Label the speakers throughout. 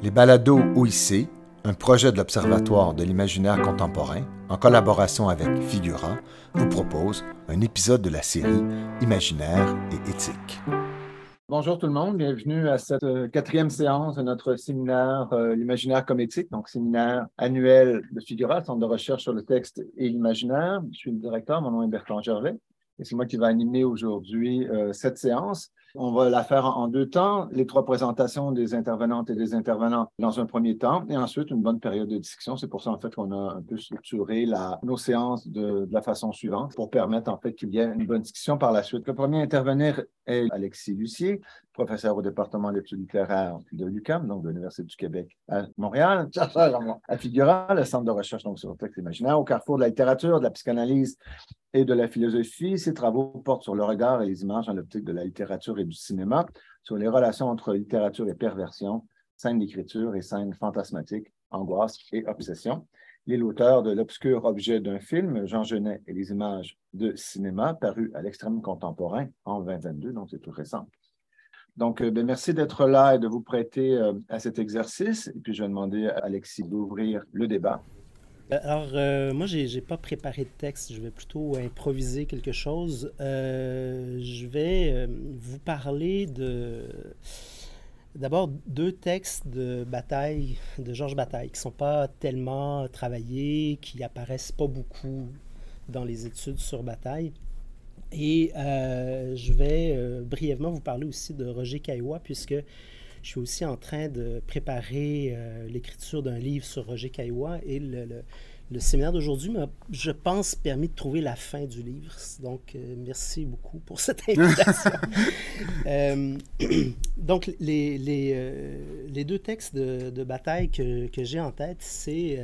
Speaker 1: Les balados OIC, un projet de l'Observatoire de l'imaginaire contemporain, en collaboration avec Figura, vous propose un épisode de la série Imaginaire et éthique.
Speaker 2: Bonjour tout le monde, bienvenue à cette euh, quatrième séance de notre séminaire euh, L'imaginaire comme éthique, donc séminaire annuel de Figura, Centre de recherche sur le texte et l'imaginaire. Je suis le directeur, mon nom est Bertrand Gervais, et c'est moi qui vais animer aujourd'hui euh, cette séance. On va la faire en deux temps, les trois présentations des intervenantes et des intervenants dans un premier temps, et ensuite une bonne période de discussion. C'est pour ça, en fait, qu'on a un peu structuré nos séances de, la façon suivante pour permettre, en fait, qu'il y ait une bonne discussion par la suite. Le premier à intervenir est Alexis Lucier, professeur au département d'études littéraires de l'UQAM, donc de l'Université du Québec à Montréal, à Figura, le centre de recherche sur le texte imaginaire, au carrefour de la littérature, de la psychanalyse et de la philosophie. Ses travaux portent sur le regard et les images dans l'optique de la littérature et du cinéma, sur les relations entre littérature et perversion, scènes d'écriture et scènes fantasmatiques, angoisse et obsession. Il est l'auteur de L'obscur objet d'un film, Jean Genet et les images de cinéma, paru à l'extrême contemporain en 2022, donc c'est tout récent. Donc, ben, merci d'être là et de vous prêter euh, à cet exercice. Et puis, je vais demander à Alexis d'ouvrir le débat.
Speaker 3: Alors, euh, moi, je n'ai pas préparé de texte. Je vais plutôt improviser quelque chose. Euh, je vais vous parler de. D'abord, deux textes de bataille, de Georges Bataille, qui ne sont pas tellement travaillés, qui apparaissent pas beaucoup dans les études sur Bataille. Et euh, je vais euh, brièvement vous parler aussi de Roger Caillois, puisque je suis aussi en train de préparer euh, l'écriture d'un livre sur Roger Caillois et le, le, le séminaire d'aujourd'hui m'a, je pense, permis de trouver la fin du livre. Donc, merci beaucoup pour cette invitation. donc, les, les, les, deux textes de, de bataille que, que, j'ai en tête, c'est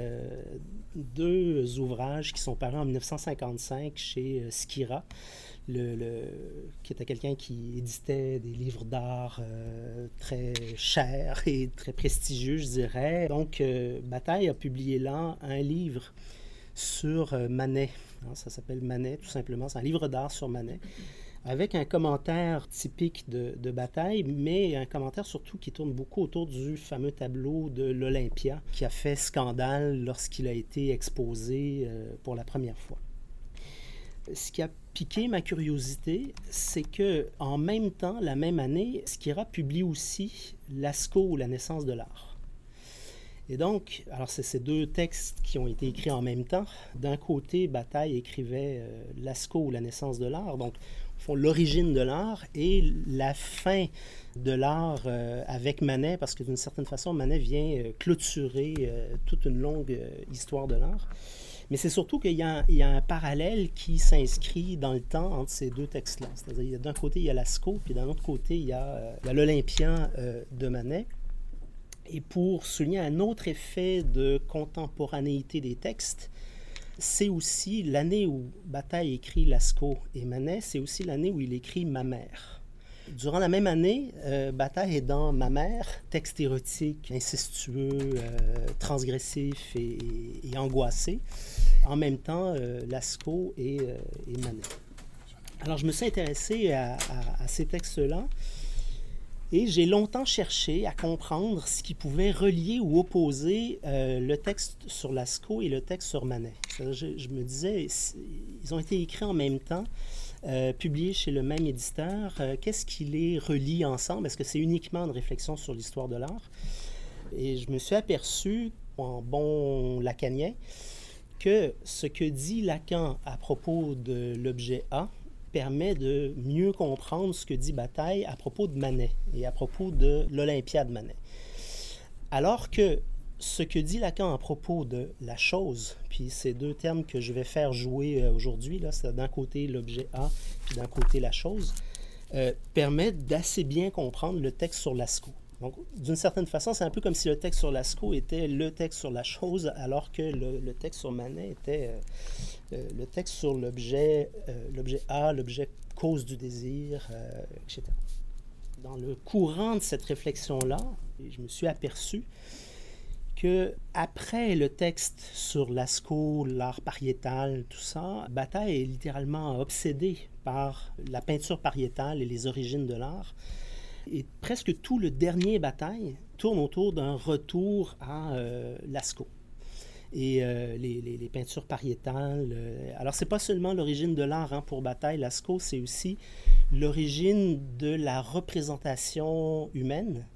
Speaker 3: deux ouvrages qui sont parus en 1955 chez Skira le, qui était quelqu'un qui éditait des livres d'art euh, très chers et très prestigieux, je dirais. Donc, euh, Bataille a publié là un livre sur euh, Manet. Hein, ça s'appelle Manet, tout simplement. C'est un livre d'art sur Manet avec un commentaire typique de, Bataille, mais un commentaire surtout qui tourne beaucoup autour du fameux tableau de l'Olympia qui a fait scandale lorsqu'il a été exposé euh, pour la première fois. Ce qui a piqué ma curiosité, c'est que en même temps, la même année, Skira publie aussi Lascaux ou la naissance de l'art. Et donc, alors c'est ces deux textes qui ont été écrits en même temps. D'un côté, Bataille écrivait euh, Lascaux ou la naissance de l'art, donc font l'origine de l'art et la fin de l'art euh, avec Manet, parce que d'une certaine façon, Manet vient euh, clôturer euh, toute une longue histoire de l'art. Mais c'est surtout qu'il y, y, a un parallèle qui s'inscrit dans le temps entre ces deux textes-là. C'est-à-dire, d'un côté, il y a Lascaux, puis d'un autre côté, il y a, l'Olympien de Manet. Et pour souligner un autre effet de contemporanéité des textes, c'est aussi l'année où Bataille écrit Lascaux et Manet, c'est aussi l'année où il écrit Ma mère. Durant la même année, euh, Bataille est dans Ma mère, texte érotique, incestueux, euh, transgressif et, angoissé. En même temps, euh, Lascaux et, euh, et, Manet. Alors, je me suis intéressé à ces textes-là et j'ai longtemps cherché à comprendre ce qui pouvait relier ou opposer euh, le texte sur Lascaux et le texte sur Manet. Je, me disais, ils ont été écrits en même temps. Euh, publié chez le même éditeur. Euh, Qu'est-ce qui les relie ensemble? Est-ce que c'est uniquement une réflexion sur l'histoire de l'art? Et je me suis aperçu, en bon lacanien, que ce que dit Lacan à propos de l'objet A permet de mieux comprendre ce que dit Bataille à propos de Manet et à propos de l'Olympiade Manet. Alors que ce que dit Lacan à propos de la chose, puis ces deux termes que je vais faire jouer euh, aujourd'hui, c'est d'un côté l'objet A, puis d'un côté la chose, euh, permet d'assez bien comprendre le texte sur Lascaux. Donc, d'une certaine façon, c'est un peu comme si le texte sur Lascaux était le texte sur la chose, alors que le, texte sur Manet était euh, euh le texte sur l'objet, euh, l'objet A, l'objet cause du désir, etc. Dans le courant de cette réflexion-là, je me suis aperçu que après le texte sur Lascaux, l'art pariétal, tout ça, Bataille est littéralement obsédé par la peinture pariétale et les origines de l'art. Et presque tout le dernier bataille tourne autour d'un retour à Lascaux et euh, les, peintures pariétales. Euh, alors, c'est pas seulement l'origine de l'art hein, pour Bataille, Lascaux, c'est aussi l'origine de la représentation humaine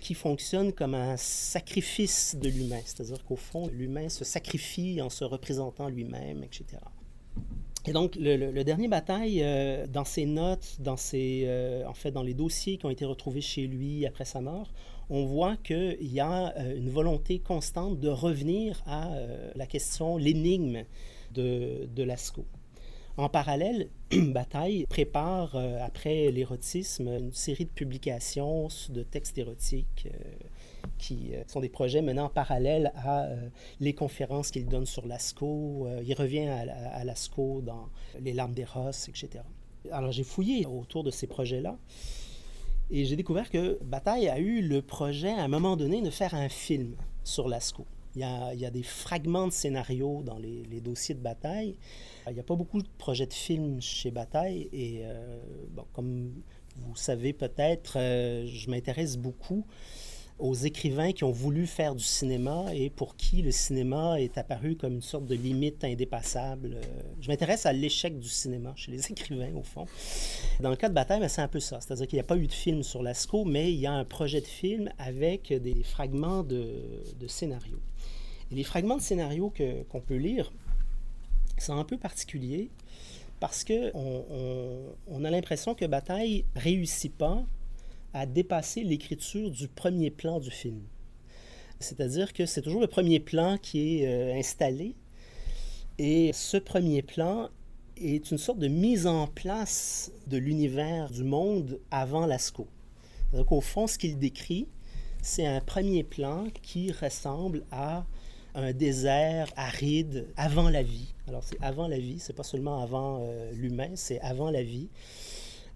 Speaker 3: qui fonctionne comme un sacrifice de l'humain. C'est-à-dire qu'au fond, l'humain se sacrifie en se représentant lui-même, etc. Et donc, le, dernier bataille, euh, dans ses notes, dans ses, en fait, dans les dossiers qui ont été retrouvés chez lui après sa mort, on voit qu'il y a euh, une volonté constante de revenir à euh, la question, l'énigme de, de Lascaux. En parallèle, Bataille prépare, euh, après l'érotisme, une série de publications de textes érotiques qui sont des projets menant en parallèle à les conférences qu'il donne sur Lascaux. il revient à, à Lascaux dans Les larmes d'Eros, etc. Alors j'ai fouillé autour de ces projets-là et j'ai découvert que Bataille a eu le projet, à un moment donné, de faire un film sur Lascaux. Il y, a, des fragments de scénarios dans les, dossiers de Bataille. Il n'y a pas beaucoup de projets de films chez Bataille. Et euh, comme vous savez peut-être, euh, je m'intéresse beaucoup aux écrivains qui ont voulu faire du cinéma et pour qui le cinéma est apparu comme une sorte de limite indépassable. Euh, je m'intéresse à l'échec du cinéma chez les écrivains, au fond. Dans le cas de Bataille, ben, c'est un peu ça. C'est-à-dire qu'il n'y a pas eu de film sur Lascaux, mais il y a un projet de film avec des fragments de, de scénario. Et les fragments de scénario qu'on peut lire sont un peu particuliers parce qu'on on, on a l'impression que Bataille réussit pas à dépasser l'écriture du premier plan du film. C'est-à-dire que c'est toujours le premier plan qui est euh, installé. Et ce premier plan est une sorte de mise en place de l'univers du monde avant Lascaux. Donc au fond, ce qu'il décrit, c'est un premier plan qui ressemble à un désert aride avant la vie. Alors c'est avant la vie, c'est pas seulement avant euh, l'humain, c'est avant la vie.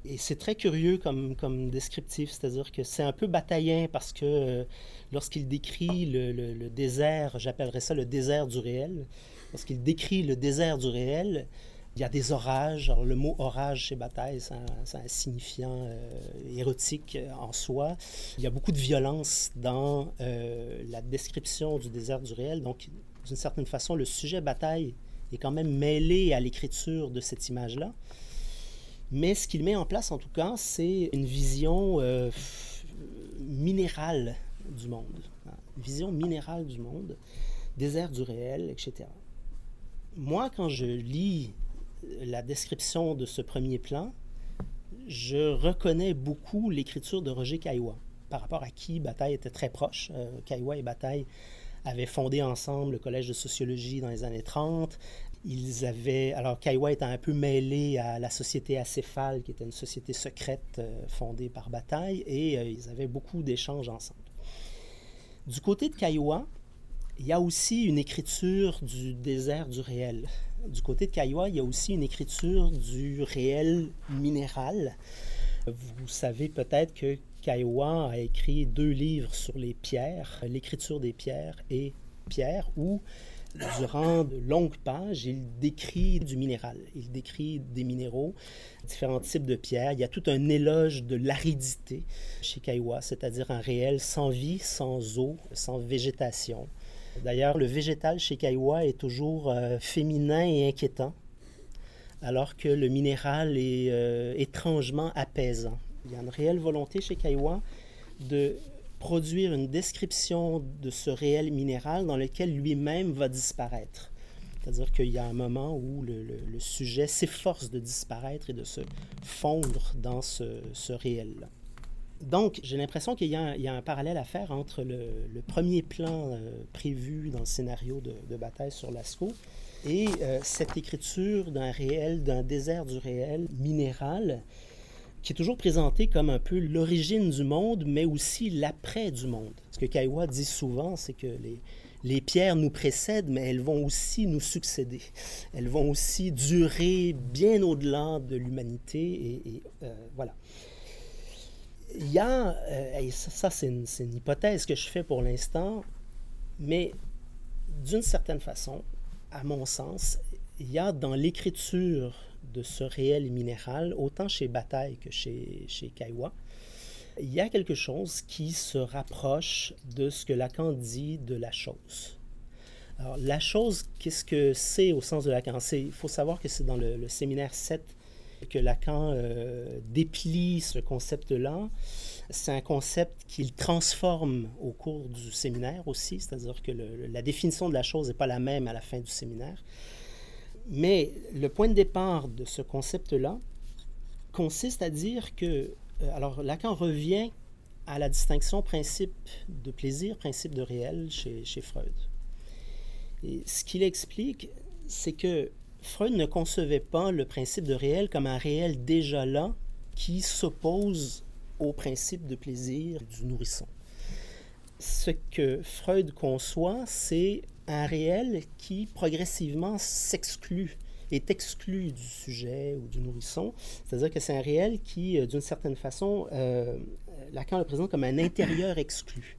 Speaker 3: Et c'est très curieux comme, comme descriptif, c'est-à-dire que c'est un peu bataillant parce que euh, lorsqu'il décrit le, désert, j'appellerais ça le désert du réel, lorsqu'il décrit le désert du réel, il y a des orages. Alors, le mot orage chez Bataille, c'est un, signifiant euh, érotique en soi. Il y a beaucoup de violence dans euh, la description du désert du réel. Donc, d'une certaine façon, le sujet Bataille est quand même mêlé à l'écriture de cette image-là. Mais ce qu'il met en place, en tout cas, c'est une vision euh, minérale du monde. Une vision minérale du monde, désert du réel, etc. Moi, quand je lis la description de ce premier plan, je reconnais beaucoup l'écriture de Roger Caillois, par rapport à qui Bataille était très proche. Euh, Caillois et Bataille avaient fondé ensemble le Collège de sociologie dans les années 30. Ils avaient. Alors, Kaiwa était un peu mêlé à la société acéphale, qui était une société secrète euh, fondée par Bataille, et euh, ils avaient beaucoup d'échanges ensemble. Du côté de Kaiwa, il y a aussi une écriture du désert du réel. Du côté de Kaiwa, il y a aussi une écriture du réel minéral. Vous savez peut-être que Kaiwa a écrit deux livres sur les pierres, l'écriture des pierres et pierres, où Durant de longues pages, il décrit du minéral, il décrit des minéraux, différents types de pierres. Il y a tout un éloge de l'aridité chez Kaiwa, c'est-à-dire un réel sans vie, sans eau, sans végétation. D'ailleurs, le végétal chez Kaiwa est toujours euh, féminin et inquiétant, alors que le minéral est euh, étrangement apaisant. Il y a une réelle volonté chez Kaiwa de produire une description de ce réel minéral dans lequel lui-même va disparaître. C'est-à-dire qu'il y a un moment où le, sujet s'efforce de disparaître et de se fondre dans ce, réel-là. Donc, j'ai l'impression qu'il y, a un parallèle à faire entre le, premier plan euh, prévu dans le scénario de, bataille sur Lascaux et euh, cette écriture d'un réel, d'un désert du réel minéral qui est toujours présenté comme un peu l'origine du monde, mais aussi l'après du monde. Ce que Kaiwa dit souvent, c'est que les, pierres nous précèdent, mais elles vont aussi nous succéder. Elles vont aussi durer bien au-delà de l'humanité. Et, euh, voilà. Il y a, euh, et ça, c'est une, hypothèse que je fais pour l'instant, mais d'une certaine façon, à mon sens, il y a dans l'écriture de ce réel minéral, autant chez Bataille que chez, chez il y a quelque chose qui se rapproche de ce que Lacan dit de la chose. Alors, la chose, qu'est-ce que c'est au sens de Lacan? Il faut savoir que c'est dans le, séminaire 7 que Lacan euh, déplie ce concept-là. C'est un concept qu'il transforme au cours du séminaire aussi, c'est-à-dire que la définition de la chose n'est pas la même à la fin du séminaire. Mais le point de départ de ce concept-là consiste à dire que euh, alors, Lacan revient à la distinction principe de plaisir, principe de réel chez, Freud. Et ce qu'il explique, c'est que Freud ne concevait pas le principe de réel comme un réel déjà là qui s'oppose au principe de plaisir du nourrisson. Ce que Freud conçoit, c'est un réel qui progressivement s'exclut est exclu du sujet ou du nourrisson. C'est-à-dire que c'est un réel qui, euh, d'une certaine façon, euh, Lacan le présente comme un intérieur exclu.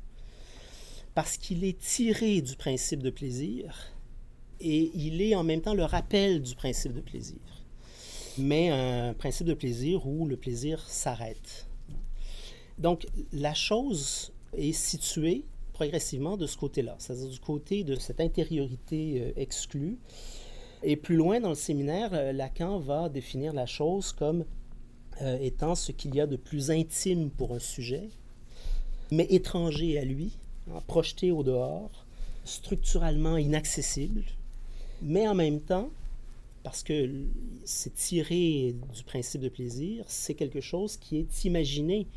Speaker 3: Parce qu'il est tiré du principe de plaisir et il est en même temps le rappel du principe de plaisir. Mais un principe de plaisir où le plaisir s'arrête. Donc la chose est située progressivement de ce côté-là, c'est-à-dire du côté de cette intériorité euh, exclue. Et plus loin dans le séminaire, euh, Lacan va définir la chose comme euh, étant ce qu'il y a de plus intime pour un sujet, mais étranger à lui, hein, projeté au dehors, structurellement inaccessible, mais en même temps, parce que c'est tiré du principe de plaisir, c'est quelque chose qui est imaginé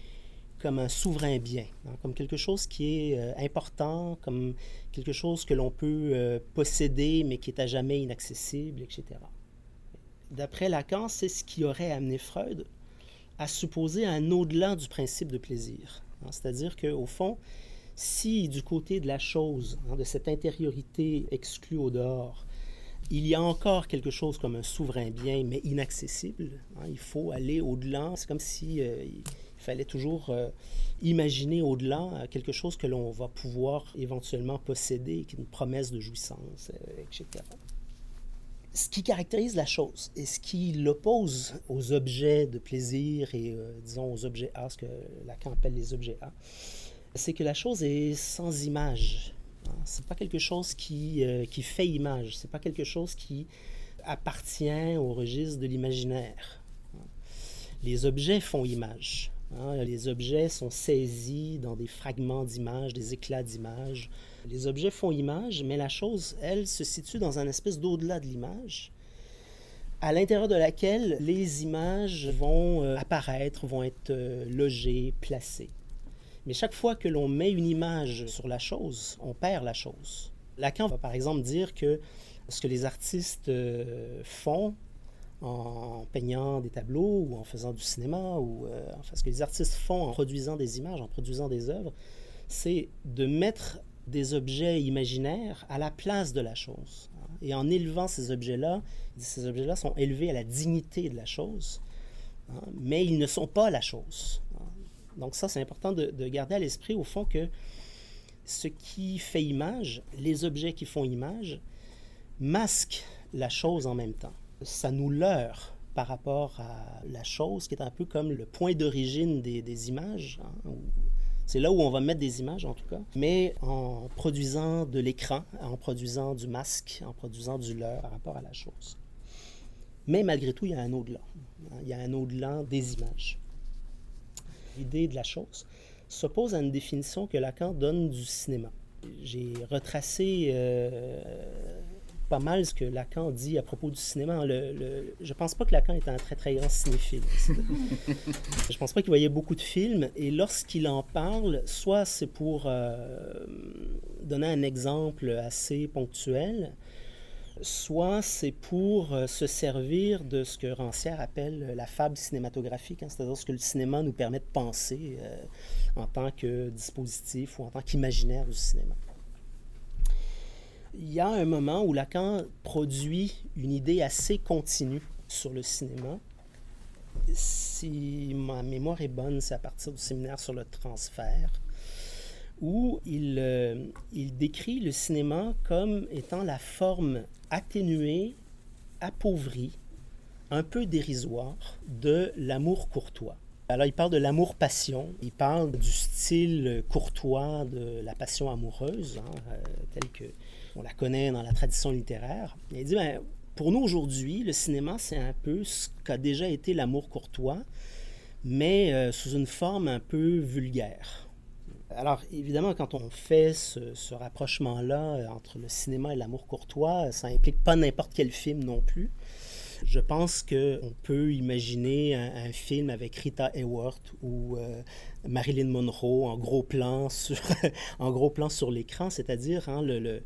Speaker 3: comme un souverain bien, hein, comme quelque chose qui est euh, important, comme quelque chose que l'on peut euh, posséder mais qui est à jamais inaccessible, etc. D'après Lacan, c'est ce qui aurait amené Freud à supposer un au-delà du principe de plaisir. Hein. C'est-à-dire qu'au fond, si du côté de la chose, hein, de cette intériorité exclue au dehors, il y a encore quelque chose comme un souverain bien, mais inaccessible, il faut aller au-delà. C'est comme si euh, fallait toujours euh, imaginer au-delà euh, quelque chose que l'on va pouvoir éventuellement posséder, qui une promesse de jouissance, euh, etc. Ce qui caractérise la chose et ce qui l'oppose aux objets de plaisir et, disons, aux objets A, ce que Lacan appelle les objets A, c'est que la chose est sans image. Hein. C'est pas quelque chose qui, qui fait image, c'est pas quelque chose qui appartient au registre de l'imaginaire. Les objets font image. Hein, les objets sont saisis dans des fragments d'images, des éclats d'images. Les objets font image, mais la chose, elle, se situe dans un espèce d'au-delà de l'image, à l'intérieur de laquelle les images vont euh, apparaître, vont être euh, logées, placées. Mais chaque fois que l'on met une image sur la chose, on perd la chose. Lacan va par exemple dire que ce que les artistes euh, font en peignant des tableaux ou en faisant du cinéma, ou euh, enfin, ce que les artistes font en produisant des images, en produisant des œuvres, c'est de mettre des objets imaginaires à la place de la chose. Et en élevant ces objets-là, ces objets-là sont élevés à la dignité de la chose, hein, mais ils ne sont pas la chose. Hein. Donc ça, c'est important de, de, garder à l'esprit, au fond, que ce qui fait image, les objets qui font image, masquent la chose en même temps ça nous leurre par rapport à la chose qui est un peu comme le point d'origine des, images. Hein, c'est là où on va mettre des images en tout cas, mais en produisant de l'écran, en produisant du masque, en produisant du leurre par rapport à la chose. Mais malgré tout, il y a un au-delà. Hein, il y a un au-delà des images. L'idée de la chose s'oppose à une définition que Lacan donne du cinéma. J'ai retracé euh, pas mal ce que Lacan dit à propos du cinéma. Le, je pense pas que Lacan est un très très grand cinéphile. je pense pas qu'il voyait beaucoup de films et lorsqu'il en parle, soit c'est pour euh, donner un exemple assez ponctuel, soit c'est pour euh, se servir de ce que Rancière appelle la fable cinématographique, hein, c'est-à-dire ce que le cinéma nous permet de penser euh, en tant que dispositif ou en tant qu'imaginaire du cinéma il y a un moment où Lacan produit une idée assez continue sur le cinéma. Si ma mémoire est bonne, c'est à partir du séminaire sur le transfert, où il, euh, il décrit le cinéma comme étant la forme atténuée, appauvrie, un peu dérisoire de l'amour courtois. Alors, il parle de l'amour-passion, il parle du style courtois de la passion amoureuse, hein, euh, que on la connaît dans la tradition littéraire. Il dit, ben, pour nous aujourd'hui, le cinéma, c'est un peu ce qu'a déjà été l'amour courtois, mais euh, sous une forme un peu vulgaire. Alors, évidemment, quand on fait ce, rapprochement-là euh, entre le cinéma et l'amour courtois, ça implique pas n'importe quel film non plus. Je pense qu'on peut imaginer un, film avec Rita Hayworth ou euh, Marilyn Monroe en gros plan sur, l'écran, c'est-à-dire hein, le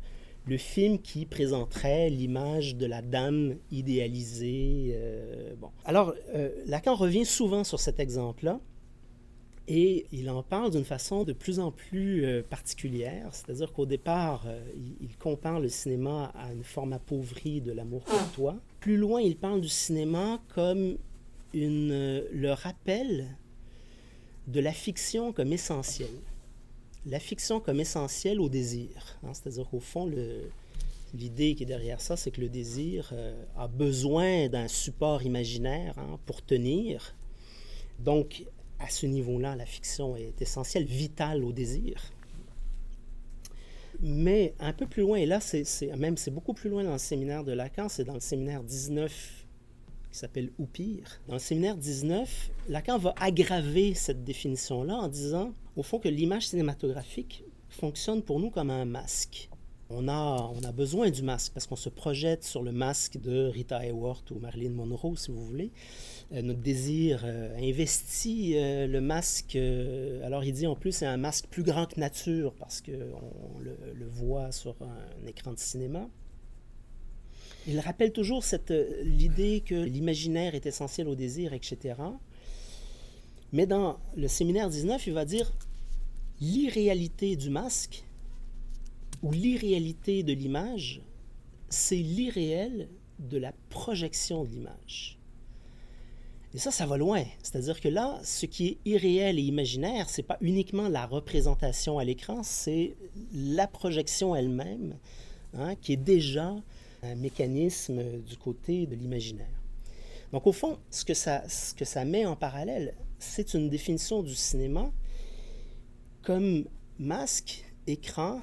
Speaker 3: film qui présenterait l'image de la dame idéalisée. Euh, bon. Alors, euh, Lacan revient souvent sur cet exemple-là. Et il en parle d'une façon de plus en plus euh, particulière, c'est-à-dire qu'au départ, il, compare le cinéma à une forme appauvrie de l'amour courtois. Plus loin, il parle du cinéma comme une, le rappel de la fiction comme essentielle la fiction comme essentielle au désir. Hein. C'est-à-dire qu'au fond, l'idée qui est derrière ça, c'est que le désir euh, a besoin d'un support imaginaire hein, pour tenir. Donc, à ce niveau-là, la fiction est essentielle, vitale au désir. Mais un peu plus loin, et là, c'est même c'est beaucoup plus loin dans le séminaire de Lacan, c'est dans le séminaire 19 qui s'appelle Ou pire. Dans le séminaire 19, Lacan va aggraver cette définition-là en disant, au fond, que l'image cinématographique fonctionne pour nous comme un masque. On a, on a besoin du masque parce qu'on se projette sur le masque de Rita Hayworth ou Marilyn Monroe, si vous voulez. Euh, notre désir euh, investit euh, le masque. alors, il dit en plus, c'est un masque plus grand que nature parce qu'on le, voit sur un écran de cinéma. Il rappelle toujours cette, l'idée que l'imaginaire est essentiel au désir, etc. Mais dans le séminaire 19, il va dire l'irréalité du masque ou l'irréalité de l'image, c'est l'irréel de la projection de l'image. Et ça, ça va loin. C'est-à-dire que là, ce qui est irréel et imaginaire, c'est pas uniquement la représentation à l'écran, c'est la projection elle-même, hein, qui est déjà un mécanisme du côté de l'imaginaire. Donc au fond, ce que ça, ce que ça met en parallèle, c'est une définition du cinéma comme masque, écran,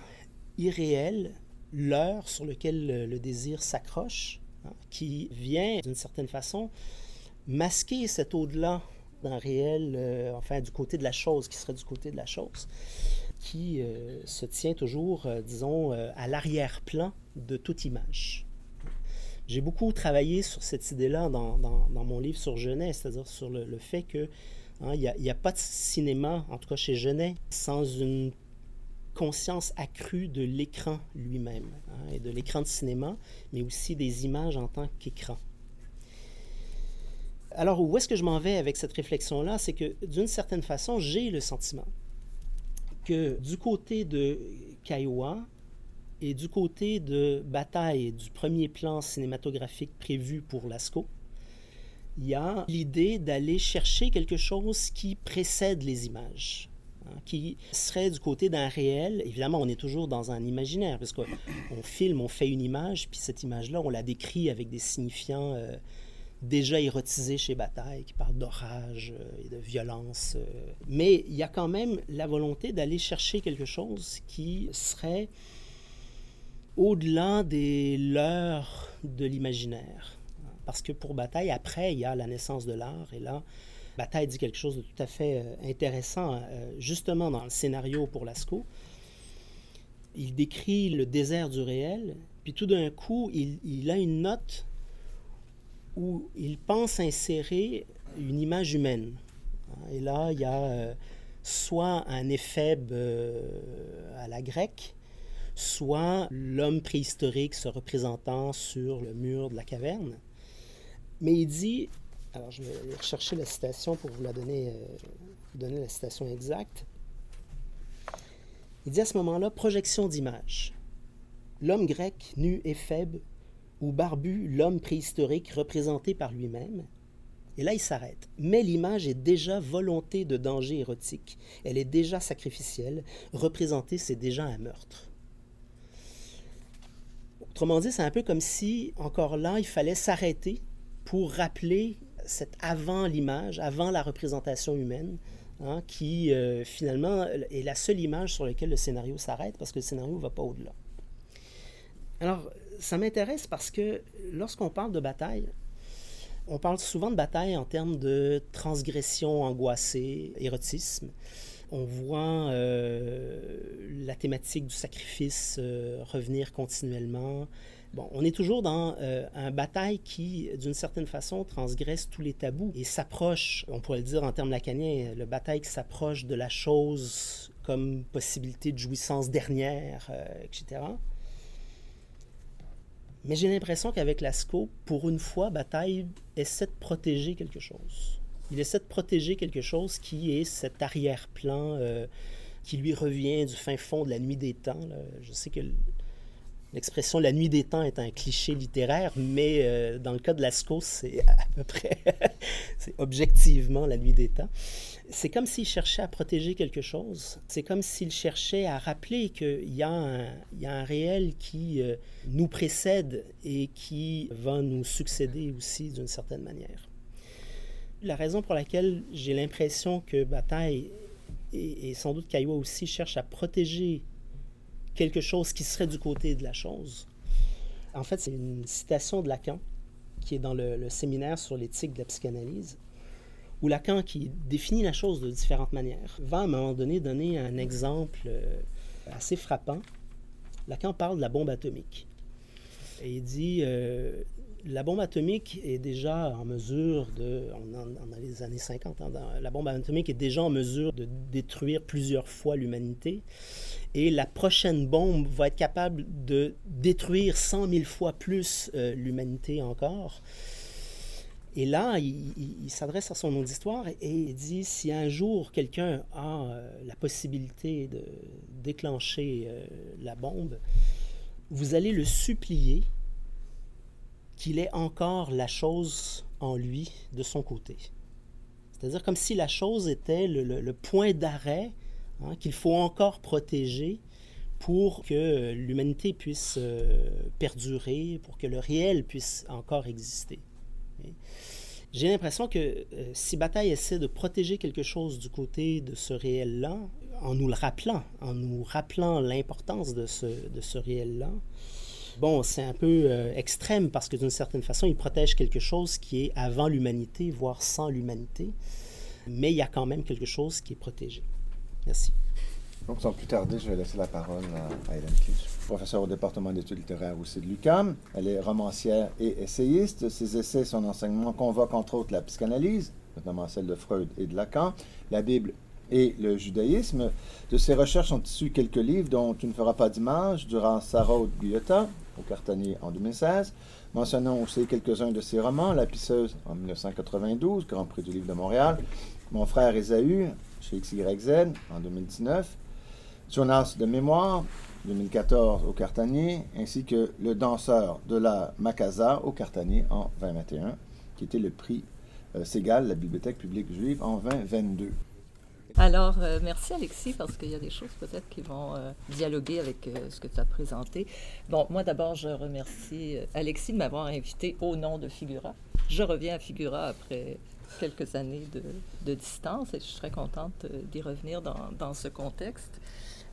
Speaker 3: irréel, l'heure sur lequel le, désir s'accroche, hein, qui vient d'une certaine façon masquer cet au-delà d'un réel, euh, enfin du côté de la chose, qui serait du côté de la chose, qui euh, se tient toujours, euh, disons, à l'arrière-plan de toute image. J'ai beaucoup travaillé sur cette idée-là dans, mon livre sur Genet, c'est-à-dire sur le, fait que hein, il n'y a, pas de cinéma, en tout cas chez Genet, sans une conscience accrue de l'écran lui-même, hein, et de l'écran de cinéma, mais aussi des images en tant qu'écran. Alors, où est-ce que je m'en vais avec cette réflexion-là? C'est que, d'une certaine façon, j'ai le sentiment que du côté de Kaiwa, et du côté de bataille du premier plan cinématographique prévu pour Lascaux, il y a l'idée d'aller chercher quelque chose qui précède les images, hein, qui serait du côté d'un réel. Évidemment, on est toujours dans un imaginaire, parce qu'on filme, on fait une image, puis cette image-là, on la décrit avec des signifiants euh, déjà érotisés chez Bataille, qui parlent d'orage euh, et de violence. Euh. Mais il y a quand même la volonté d'aller chercher quelque chose qui serait au-delà des leurs de l'imaginaire. Parce que pour Bataille, après, il y a la naissance de l'art. Et là, Bataille dit quelque chose de tout à fait euh, intéressant, euh, justement dans le scénario pour Lascaux. Il décrit le désert du réel, puis tout d'un coup, il, a une note où il pense insérer une image humaine. Et là, il y a euh, soit un éphèbe à la grecque, soit l'homme préhistorique se représentant sur le mur de la caverne. Mais il dit, alors je vais rechercher la citation pour vous la donner, euh, donner la citation exacte. Il dit à ce moment-là, projection d'image. L'homme grec, nu et faible, ou barbu, l'homme préhistorique représenté par lui-même. Et là, il s'arrête. Mais l'image est déjà volonté de danger érotique. Elle est déjà sacrificielle. Représenter, c'est déjà un meurtre. Autrement dit, c'est un peu comme si, encore là, il fallait s'arrêter pour rappeler cette avant l'image, avant la représentation humaine, hein, qui euh, finalement est la seule image sur laquelle le scénario s'arrête parce que le scénario ne va pas au-delà. Alors, ça m'intéresse parce que lorsqu'on parle de bataille, on parle souvent de bataille en termes de transgression angoissée, érotisme. On voit euh, la thématique du sacrifice euh, revenir continuellement. Bon, on est toujours dans euh, un bataille qui, d'une certaine façon, transgresse tous les tabous et s'approche, on pourrait le dire en termes lacaniens, le bataille qui s'approche de la chose comme possibilité de jouissance dernière, etc. Mais j'ai l'impression qu'avec Lascaux, pour une fois, Bataille essaie de protéger quelque chose. Il essaie de protéger quelque chose qui est cet arrière-plan euh, qui lui revient du fin fond de la nuit des temps. Je sais que l'expression la nuit des temps est un cliché littéraire, mais euh, dans le cas de Lascaux, c'est à peu près, c'est objectivement la nuit des temps c'est comme s'il cherchait à protéger quelque chose. C'est comme s'il cherchait à rappeler qu'il y, a un réel qui euh, nous précède et qui va nous succéder aussi d'une certaine manière. La raison pour laquelle j'ai l'impression que Bataille et, sans doute Caillois aussi cherchent à protéger quelque chose qui serait du côté de la chose, en fait, c'est une citation de Lacan qui est dans le séminaire sur l'éthique de la psychanalyse où Lacan, qui définit la chose de différentes manières, va à un moment donné donner un exemple euh, assez frappant. Lacan parle de la bombe atomique. Et il dit euh, la bombe atomique est déjà en mesure de, on, les années 50, hein, la bombe atomique est déjà en mesure de détruire plusieurs fois l'humanité. Et la prochaine bombe va être capable de détruire 100 000 fois plus euh, l'humanité encore. Et là, il, s'adresse à son auditoire et il dit si un jour quelqu'un a euh, la possibilité de déclencher euh, la bombe, vous allez le supplier qu'il ait encore la chose en lui de son côté. C'est-à-dire comme si la chose était le, point d'arrêt hein, qu'il faut encore protéger pour que l'humanité puisse euh, perdurer, pour que le réel puisse encore exister. J'ai l'impression que euh, si Bataille essaie de protéger quelque chose du côté de ce réel-là, en nous le rappelant, en nous rappelant l'importance de ce, de ce réel-là, bon, c'est un peu euh, extrême parce que d'une certaine façon, il protège quelque chose qui est avant l'humanité, voire sans l'humanité, mais il y a quand même quelque chose qui est protégé. Merci.
Speaker 1: Donc, sans plus tarder, je vais laisser la parole à Hélène professeure au département d'études littéraires aussi de l'UQAM. Elle est romancière et essayiste. Ses essais, son enseignement convoquent entre autres la psychanalyse, notamment celle de Freud et de Lacan, la Bible et le judaïsme. De ses recherches sont issus quelques livres dont Tu ne feras pas d'image, durant Sarah Guyotta, au Cartanier en 2016. Mentionnons aussi quelques-uns de ses romans, La Pisseuse en 1992, Grand Prix du livre de Montréal, Mon frère Esaü, chez XYZ en 2019, Jonas de mémoire, 2014 au Cartanier, ainsi que Le danseur de la Macasa au Cartanier en 2021, qui était le prix euh, Ségal, la Bibliothèque publique juive, en 2022.
Speaker 4: Alors, euh, merci Alexis, parce qu'il y a des choses peut-être qui vont euh, dialoguer avec ce que tu as présenté. Bon, moi d'abord, je remercie Alexis de m'avoir invité au nom de Figura. Je reviens à Figura après quelques années de, distance et je très contente d'y revenir dans, dans ce contexte.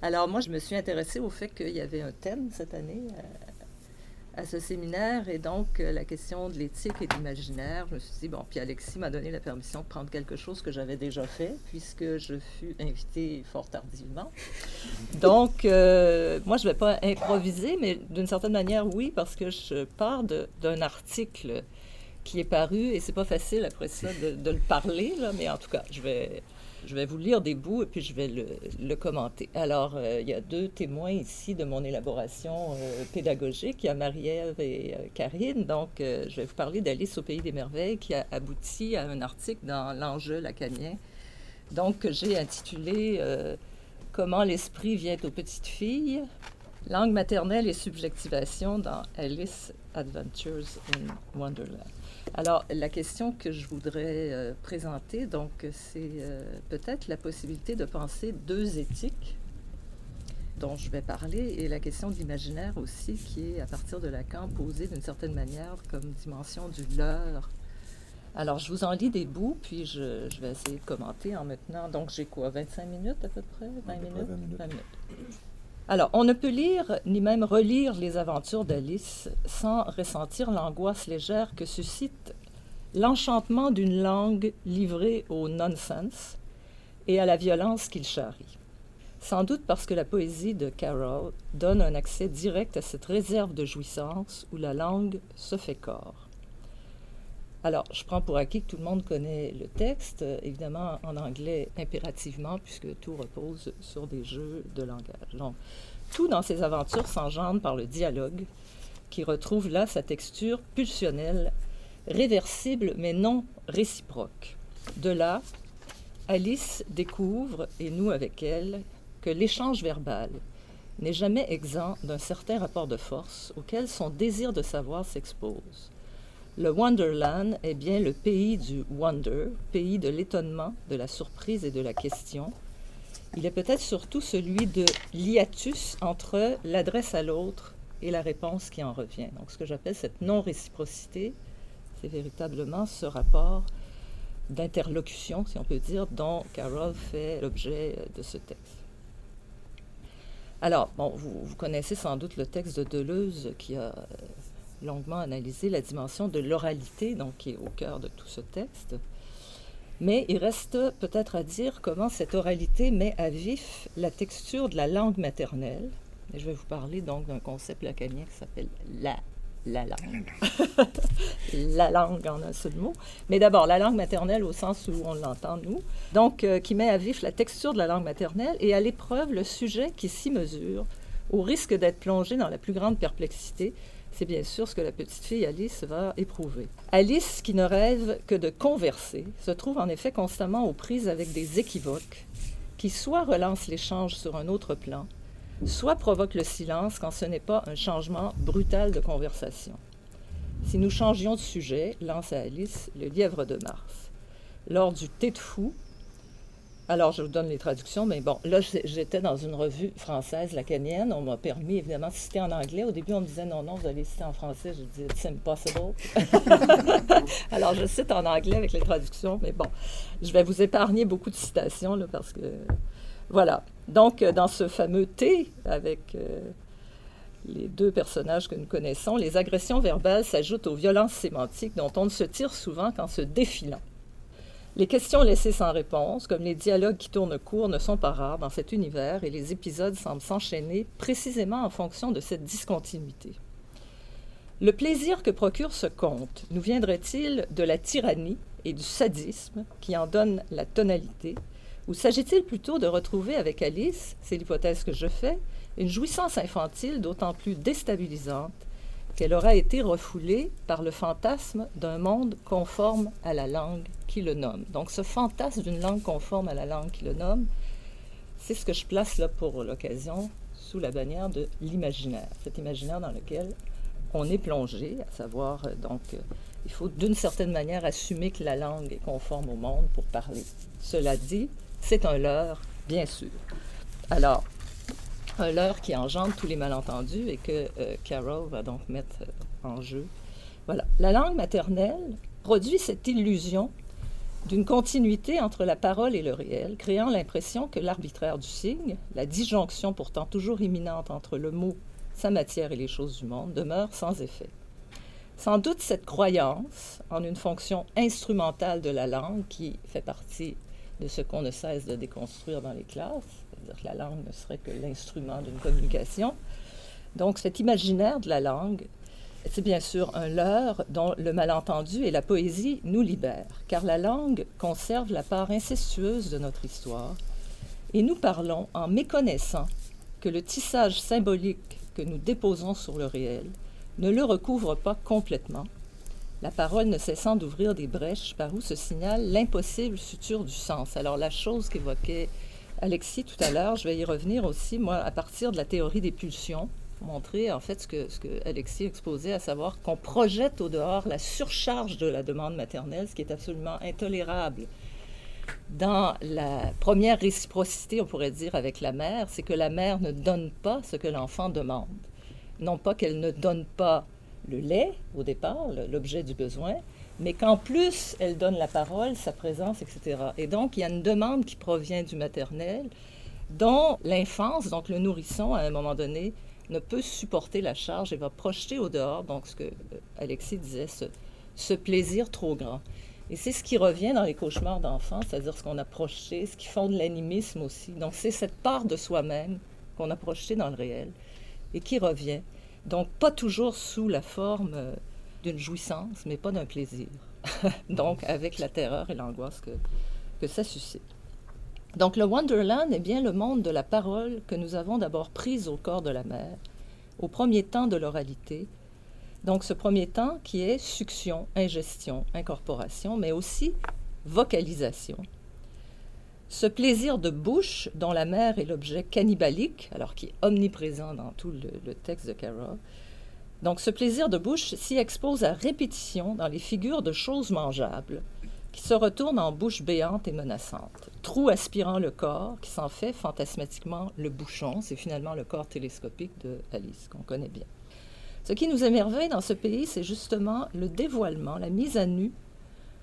Speaker 4: Alors moi, je me suis intéressée au fait qu'il y avait un thème cette année euh, à, ce séminaire et donc euh, la question de l'éthique et de l'imaginaire. Je me suis dit, bon, puis Alexis m'a donné la permission de prendre quelque chose que j'avais déjà fait puisque je fus invitée fort tardivement. Donc, euh, moi, je ne vais pas improviser, mais d'une certaine manière, oui, parce que je pars d'un article qui est paru et c'est pas facile après ça de, de le parler, là, mais en tout cas, je vais je vais vous lire des bouts et puis je vais le, commenter. Alors, euh, il y a deux témoins ici de mon élaboration euh, pédagogique. Il y a Marie-Ève et euh, Karine. Donc, je vais vous parler d'Alice au Pays des Merveilles qui a abouti à un article dans l'enjeu lacanien. Donc, j'ai intitulé Comment l'esprit vient aux petites filles? Langue maternelle et subjectivation dans Alice Adventures in Wonderland. Alors, la question que je voudrais euh, présenter, donc, c'est euh, peut-être la possibilité de penser deux éthiques dont je vais parler et la question de l'imaginaire aussi, qui est, à partir de Lacan, posée d'une certaine manière comme dimension du leurre Alors, je vous en lis des bouts, puis je, je vais essayer de commenter en maintenant. Donc, j'ai quoi, 25 minutes à peu près? 20
Speaker 1: À peu près
Speaker 4: minutes?
Speaker 1: 20 minutes.
Speaker 4: 20 minutes. Alors, on ne peut lire ni même relire les aventures d'Alice sans ressentir l'angoisse légère que suscite l'enchantement d'une langue livrée au nonsense et à la violence qu'il charrie. Sans doute parce que la poésie de Carroll donne un accès direct à cette réserve de jouissance où la langue se fait corps. Alors, je prends pour acquis que tout le monde connaît le texte, euh, évidemment en anglais impérativement, puisque tout repose sur des jeux de langage. Donc, tout dans ces aventures s'engendre par le dialogue, qui retrouve là sa texture pulsionnelle, réversible mais non réciproque. De là, Alice découvre, et nous avec elle, que l'échange verbal n'est jamais exempt d'un certain rapport de force auquel son désir de savoir s'expose. Le Wonderland est bien le pays du wonder, pays de l'étonnement, de la surprise et de la question. Il est peut-être surtout celui de l'hiatus entre l'adresse à l'autre et la réponse qui en revient. Donc, ce que j'appelle cette non-réciprocité, c'est véritablement ce rapport d'interlocution, si on peut dire, dont Carroll fait l'objet de ce texte. Alors, bon, vous, vous connaissez sans doute le texte de Deleuze qui a euh, longuement analysé la dimension de l'oralité, donc qui est au cœur de tout ce texte. Mais il reste peut-être à dire comment cette oralité met à vif la texture de la langue maternelle. Et je vais vous parler donc d'un concept lacanien qui s'appelle la, la langue. la langue en un seul mot. Mais d'abord, la langue maternelle au sens où on l'entend, nous. Donc, euh, qui met à vif la texture de la langue maternelle et à l'épreuve le sujet qui s'y mesure, au risque d'être plongé dans la plus grande perplexité, c'est bien sûr ce que la petite fille Alice va éprouver. Alice, qui ne rêve que de converser, se trouve en effet constamment aux prises avec des équivoques qui soit relancent l'échange sur un autre plan, soit provoquent le silence quand ce n'est pas un changement brutal de conversation. Si nous changions de sujet, lance à Alice le lièvre de Mars. Lors du thé de fou, alors, je vous donne les traductions, mais bon, là, j'étais dans une revue française, lacanienne. On m'a permis, évidemment, de citer en anglais. Au début, on me disait non, non, vous allez citer en français. Je disais, it's impossible. Alors, je cite en anglais avec les traductions, mais bon, je vais vous épargner beaucoup de citations, là, parce que. Voilà. Donc, euh, dans ce fameux thé, avec. euh, les deux personnages que nous connaissons, les agressions verbales s'ajoutent aux violences sémantiques dont on ne se tire souvent qu'en se défilant. Les questions laissées sans réponse, comme les dialogues qui tournent court, ne sont pas rares dans cet univers et les épisodes semblent s'enchaîner précisément en fonction de cette discontinuité. Le plaisir que procure ce conte nous viendrait-il de la tyrannie et du sadisme qui en donnent la tonalité, ou s'agit-il plutôt de retrouver avec Alice, c'est l'hypothèse que je fais, une jouissance infantile d'autant plus déstabilisante qu'elle aura été refoulée par le fantasme d'un monde conforme à la langue qui le nomme. Donc ce fantasme d'une langue conforme à la langue qui le nomme, c'est ce que je place là pour l'occasion sous la bannière de l'imaginaire, cet imaginaire dans lequel on est plongé, à savoir, euh, donc, euh, il faut d'une certaine manière assumer que la langue est conforme au monde pour parler. Cela dit, c'est un leurre, bien sûr. Alors, un leurre qui engendre tous les malentendus et que euh, Carroll va donc mettre euh, en jeu. Voilà. La langue maternelle produit cette illusion d'une continuité entre la parole et le réel, créant l'impression que l'arbitraire du signe, la disjonction pourtant toujours imminente entre le mot, sa matière et les choses du monde, demeure sans effet. Sans doute cette croyance en une fonction instrumentale de la langue qui fait partie de ce qu'on ne cesse de déconstruire dans les classes, c'est-à-dire que la langue ne serait que l'instrument d'une communication. Donc cet imaginaire de la langue, c'est bien sûr un leurre dont le malentendu et la poésie nous libèrent, car la langue conserve la part incestueuse de notre histoire, et nous parlons en méconnaissant que le tissage symbolique que nous déposons sur le réel ne le recouvre pas complètement, la parole ne cessant d'ouvrir des brèches par où se signale l'impossible suture du sens. Alors la chose qu'évoquait Alexis tout à l'heure, je vais y revenir aussi, moi, à partir de la théorie des pulsions, pour montrer en fait ce que, ce que Alexis exposait, à savoir qu'on projette au dehors la surcharge de la demande maternelle, ce qui est absolument intolérable. Dans la première réciprocité, on pourrait dire, avec la mère, c'est que la mère ne donne pas ce que l'enfant demande. Non pas qu'elle ne donne pas le lait au départ, l'objet du besoin, mais qu'en plus, elle donne la parole, sa présence, etc. Et donc, il y a une demande qui provient du maternel, dont l'enfance, donc le nourrisson, à un moment donné, ne peut supporter la charge et va projeter au dehors, donc ce que euh, Alexis disait, ce, ce plaisir trop grand. Et c'est ce qui revient dans les cauchemars d'enfants, c'est-à-dire ce qu'on a projeté, ce qui fonde l'animisme aussi. Donc c'est cette part de soi-même qu'on a projeté dans le réel et qui revient. Donc pas toujours sous la forme euh, d'une jouissance, mais pas d'un plaisir. Donc avec la terreur et l'angoisse que, que ça suscite. Donc le Wonderland est bien le monde de la parole que nous avons d'abord prise au corps de la mère, au premier temps de l'oralité. Donc ce premier temps qui est succion, ingestion, incorporation, mais aussi vocalisation. Ce plaisir de bouche dont la mère est l'objet cannibalique, alors qui est omniprésent dans tout le, le texte de Carroll, donc ce plaisir de bouche s'y expose à répétition dans les figures de choses mangeables, qui se retourne en bouche béante et menaçante. Trou aspirant le corps, qui s'en fait fantasmatiquement le bouchon. C'est finalement le corps télescopique de Alice, qu'on connaît bien. Ce qui nous émerveille dans ce pays, c'est justement le dévoilement, la mise à nu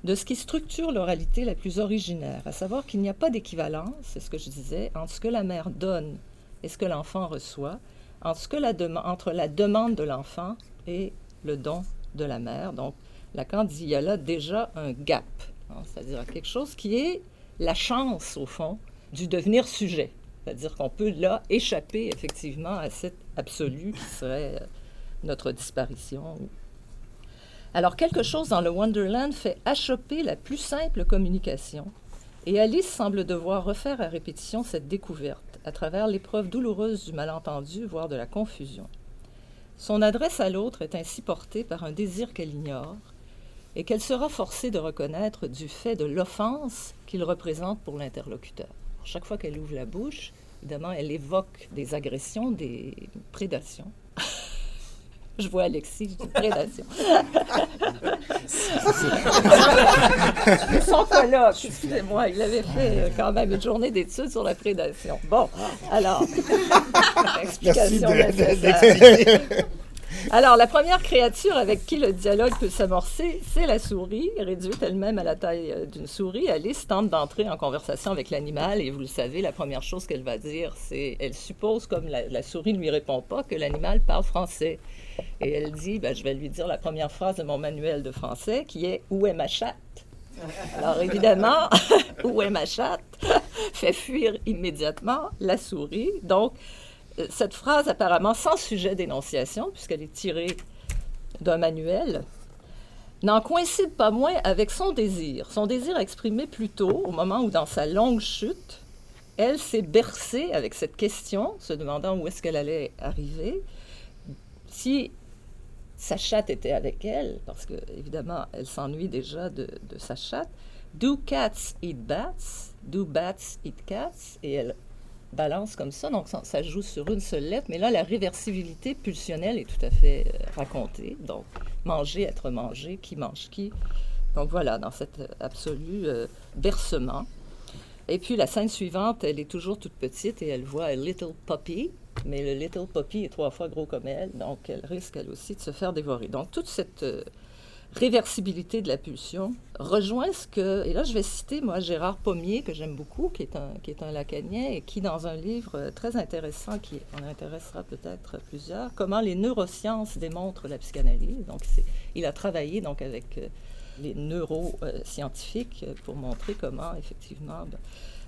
Speaker 4: de ce qui structure l'oralité la plus originaire, à savoir qu'il n'y a pas d'équivalence, c'est ce que je disais, entre ce que la mère donne et ce que l'enfant reçoit, entre, la demande de l'enfant et le don de la mère. Donc, Lacan dit il y a là déjà un gap Hein, c'est-à-dire quelque chose qui est la chance, au fond, du devenir sujet. C'est-à-dire qu'on peut là échapper effectivement à cet absolu qui serait euh, notre disparition. Alors quelque chose dans le Wonderland fait achoper la plus simple communication, et Alice semble devoir refaire à répétition cette découverte à travers l'épreuve douloureuse du malentendu, voire de la confusion. Son adresse à l'autre est ainsi portée par un désir qu'elle ignore, et qu'elle sera forcée de reconnaître du fait de l'offense qu'il représente pour l'interlocuteur. Chaque fois qu'elle ouvre la bouche, évidemment, elle évoque des agressions, des prédations. Je vois Alexis, je dis prédation. Son colloque, excusez-moi, il avait fait euh, quand même une journée d'études sur la prédation. Bon, alors, explication nécessaire. Alors, la première créature avec qui le dialogue peut s'amorcer, c'est la souris, réduite elle-même à la taille euh, d'une souris. Alice tente d'entrer en conversation avec l'animal et vous le savez, la première chose qu'elle va dire, c'est elle suppose, comme la, souris ne lui répond pas, que l'animal parle français. Et elle dit, ben, je vais lui dire la première phrase de mon manuel de français qui est Où est ma chatte alors évidemment, où est ma chatte? fait fuir immédiatement la souris. Donc, cette phrase apparemment sans sujet d'énonciation, puisqu'elle est tirée d'un manuel, n'en coïncide pas moins avec son désir. Son désir exprimé plus tôt, au moment où, dans sa longue chute, elle s'est bercée avec cette question, se demandant où est-ce qu'elle allait arriver, si sa chatte était avec elle, parce que évidemment elle s'ennuie déjà de, sa chatte. Do cats eat bats? Do bats eat cats? Et elle balance comme ça, donc ça, joue sur une seule lettre, mais là, la réversibilité pulsionnelle est tout à fait euh, racontée. Donc, manger, être mangé, qui mange qui. Donc voilà, dans cet euh, absolu euh, bercement. Et puis la scène suivante, elle est toujours toute petite et elle voit un little puppy, mais le little puppy est trois fois gros comme elle, donc elle risque elle aussi de se faire dévorer. Donc toute cette réversibilité de la pulsion rejoint ce que, et là je vais citer moi Gérard Pommier, que j'aime beaucoup, qui est, un, qui est un lacanien, et qui dans un livre très intéressant, qui en intéressera peut-être plusieurs, comment les neurosciences démontrent la psychanalyse. Donc il a travaillé donc avec euh, les neuroscientifiques pour montrer comment effectivement... Ben,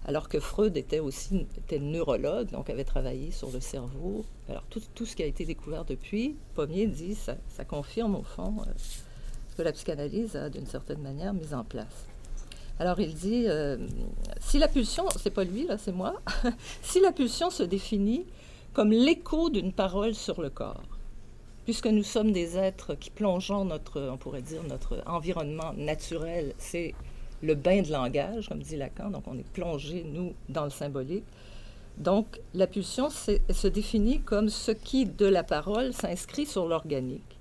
Speaker 4: alors que Freud était aussi était neurologue, donc avait travaillé sur le cerveau. Alors tout, tout ce qui a été découvert depuis, Pommier dit, ça, confirme au fond euh, que la psychanalyse a d'une certaine manière mis en place. Alors il dit, euh, si la pulsion, c'est pas lui là, c'est moi, si la pulsion se définit comme l'écho d'une parole sur le corps, puisque nous sommes des êtres qui plongeons notre, on pourrait dire, notre environnement naturel, c'est le bain de langage, comme dit Lacan, donc on est plongé, nous, dans le symbolique. Donc la pulsion se définit comme ce qui, de la parole, s'inscrit sur l'organique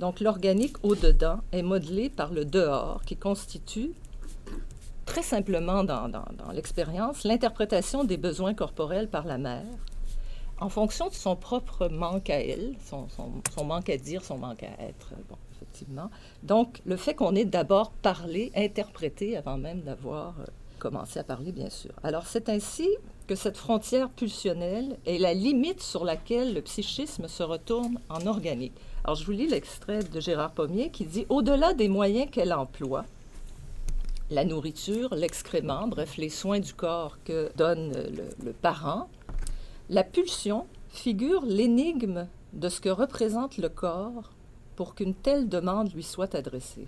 Speaker 4: donc l'organique au-dedans est modelé par le dehors qui constitue très simplement dans, l'expérience l'interprétation des besoins corporels par la mère en fonction de son propre manque à elle, son, manque à dire, son manque à être. Donc, le fait qu'on ait d'abord parlé, interprété, avant même d'avoir euh, commencé à parler, bien sûr. Alors, c'est ainsi que cette frontière pulsionnelle est la limite sur laquelle le psychisme se retourne en organique. Alors, je vous lis l'extrait de Gérard Pommier qui dit Au-delà des moyens qu'elle emploie, la nourriture, l'excrément, bref, les soins du corps que donne le, le parent, la pulsion figure l'énigme de ce que représente le corps pour qu'une telle demande lui soit adressée.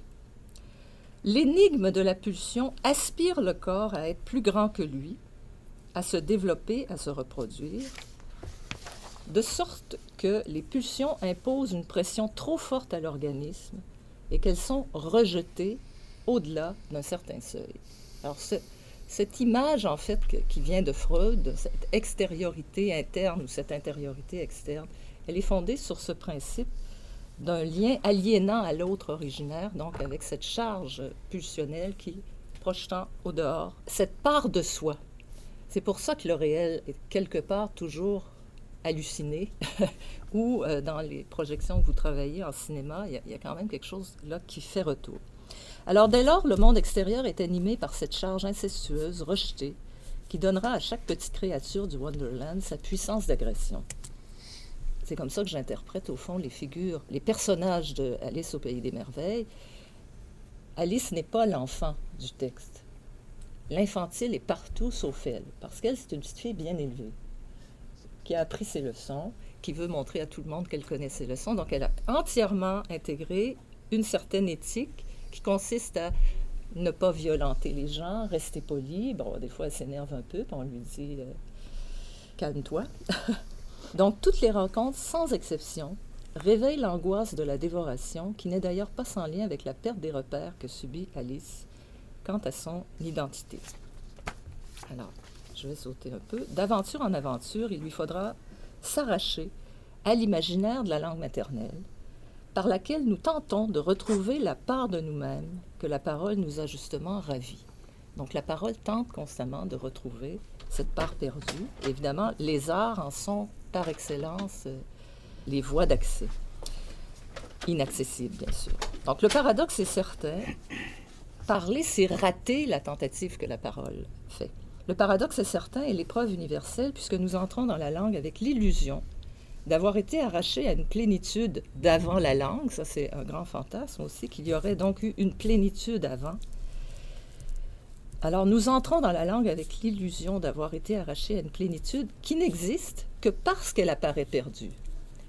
Speaker 4: L'énigme de la pulsion aspire le corps à être plus grand que lui, à se développer, à se reproduire, de sorte que les pulsions imposent une pression trop forte à l'organisme et qu'elles sont rejetées au-delà d'un certain seuil. Alors, cette image, en fait, qui vient de Freud, cette extériorité interne ou cette intériorité externe, elle est fondée sur ce principe d'un lien aliénant à l'autre originaire, donc avec cette charge pulsionnelle qui, projetant au dehors, cette part de soi. C'est pour ça que le réel est quelque part toujours halluciné, ou euh, dans les projections que vous travaillez en cinéma, il y, a quand même quelque chose là qui fait retour. Alors dès lors, le monde extérieur est animé par cette charge incestueuse, rejetée, qui donnera à chaque petite créature du Wonderland sa puissance d'agression. C'est comme ça que j'interprète au fond les figures, les personnages de Alice au pays des merveilles. Alice n'est pas l'enfant du texte. L'infantile est partout sauf elle, parce qu'elle, c'est une petite fille bien élevée, qui a appris ses leçons, qui veut montrer à tout le monde qu'elle connaît ses leçons. Donc, elle a entièrement intégré une certaine éthique qui consiste à ne pas violenter les gens, rester poli. Bon, des fois, elle s'énerve un peu, puis on lui dit euh, calme-toi. Donc, toutes les rencontres, sans exception, réveillent l'angoisse de la dévoration, qui n'est d'ailleurs pas sans lien avec la perte des repères que subit Alice quant à son identité. Alors, je vais sauter un peu. D'aventure en aventure, il lui faudra s'arracher à l'imaginaire de la langue maternelle, par laquelle nous tentons de retrouver la part de nous-mêmes que la parole nous a justement ravie. Donc la parole tente constamment de retrouver cette part perdue. Évidemment, les arts en sont par excellence euh, les voies d'accès. Inaccessibles, bien sûr. Donc le paradoxe est certain. Parler, c'est rater la tentative que la parole fait. Le paradoxe est certain et l'épreuve universelle puisque nous entrons dans la langue avec l'illusion d'avoir été arrachés à une plénitude d'avant la langue. Ça, c'est un grand fantasme aussi, qu'il y aurait donc eu une plénitude avant. Alors nous entrons dans la langue avec l'illusion d'avoir été arrachés à une plénitude qui n'existe parce qu'elle apparaît perdue.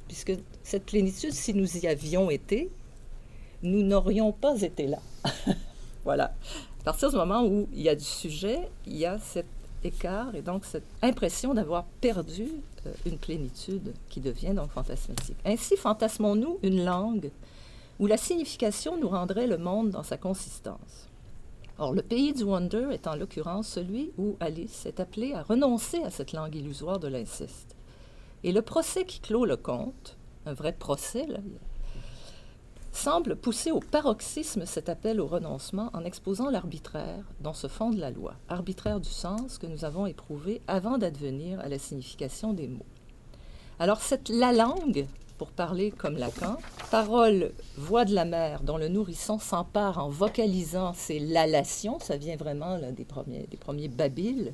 Speaker 4: Puisque cette plénitude, si nous y avions été, nous n'aurions pas été là. voilà. À partir du moment où il y a du sujet, il y a cet écart et donc cette impression d'avoir perdu euh, une plénitude qui devient donc fantasmatique. Ainsi fantasmons-nous une langue où la signification nous rendrait le monde dans sa consistance. Or, le pays du Wonder est en l'occurrence celui où Alice est appelée à renoncer à cette langue illusoire de l'inceste. Et le procès qui clôt le conte, un vrai procès, semble pousser au paroxysme cet appel au renoncement en exposant l'arbitraire dont se fonde la loi, arbitraire du sens que nous avons éprouvé avant d'advenir à la signification des mots. Alors cette la langue, pour parler comme Lacan, parole, voix de la mère dont le nourrisson s'empare en vocalisant ses lalations, ça vient vraiment des, premiers, des premiers babiles,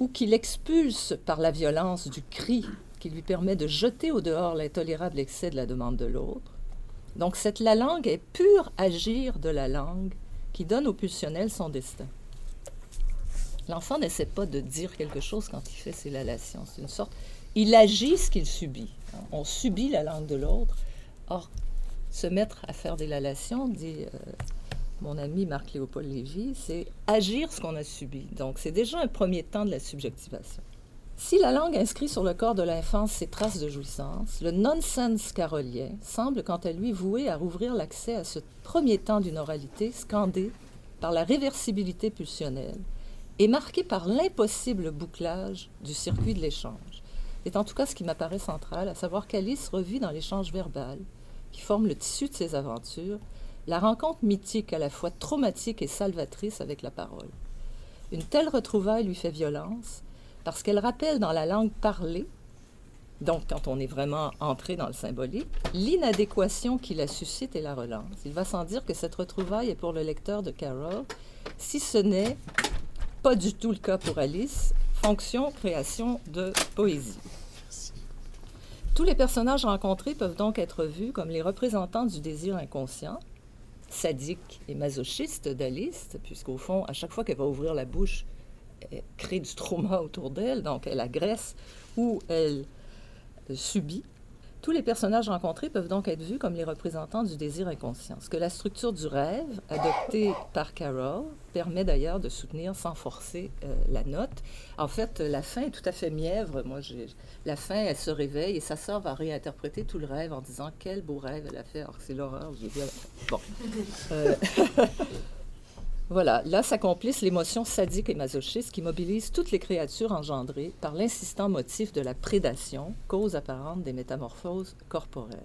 Speaker 4: ou qu'il expulse par la violence du cri qui lui permet de jeter au dehors l'intolérable excès de la demande de l'autre. Donc cette la langue est pur agir de la langue qui donne au pulsionnel son destin. L'enfant n'essaie pas de dire quelque chose quand il fait ses lalations. C'est une sorte... Il agit ce qu'il subit. On subit la langue de l'autre. Or, se mettre à faire des lalations, dit euh, mon ami Marc-Léopold Lévy, c'est agir ce qu'on a subi. Donc, c'est déjà un premier temps de la subjectivation. Si la langue inscrit sur le corps de l'enfance ses traces de jouissance, le nonsense carolien semble quant à lui voué à rouvrir l'accès à ce premier temps d'une oralité scandé par la réversibilité pulsionnelle et marqué par l'impossible bouclage du circuit de l'échange. C'est en tout cas ce qui m'apparaît central, à savoir qu'Alice revit dans l'échange verbal, qui forme le tissu de ses aventures, la rencontre mythique à la fois traumatique et salvatrice avec la parole. Une telle retrouvaille lui fait violence parce qu'elle rappelle dans la langue parlée donc quand on est vraiment entré dans le symbolique, l'inadéquation qui la suscite et la relance. Il va sans dire que cette retrouvaille est pour le lecteur de Carol, si ce n'est pas du tout le cas pour Alice, fonction création de poésie. Tous les personnages rencontrés peuvent donc être vus comme les représentants du désir inconscient, sadique et masochiste d'Alice, puisqu'au fond, à chaque fois qu'elle va ouvrir la bouche, elle crée du trauma autour d'elle, donc elle agresse ou elle subit. Tous les personnages rencontrés peuvent donc être vus comme les représentants du désir inconscient, ce que la structure du rêve, adoptée par Carroll, permet d'ailleurs de soutenir sans forcer euh, la note. En fait, la fin est tout à fait mièvre. Moi, la fin, elle se réveille et sa sœur va réinterpréter tout le rêve en disant quel beau rêve elle a fait. Alors c'est l'horreur. Bon. Euh, Voilà, là s'accomplissent l'émotion sadique et masochiste qui mobilise toutes les créatures engendrées par l'insistant motif de la prédation, cause apparente des métamorphoses corporelles.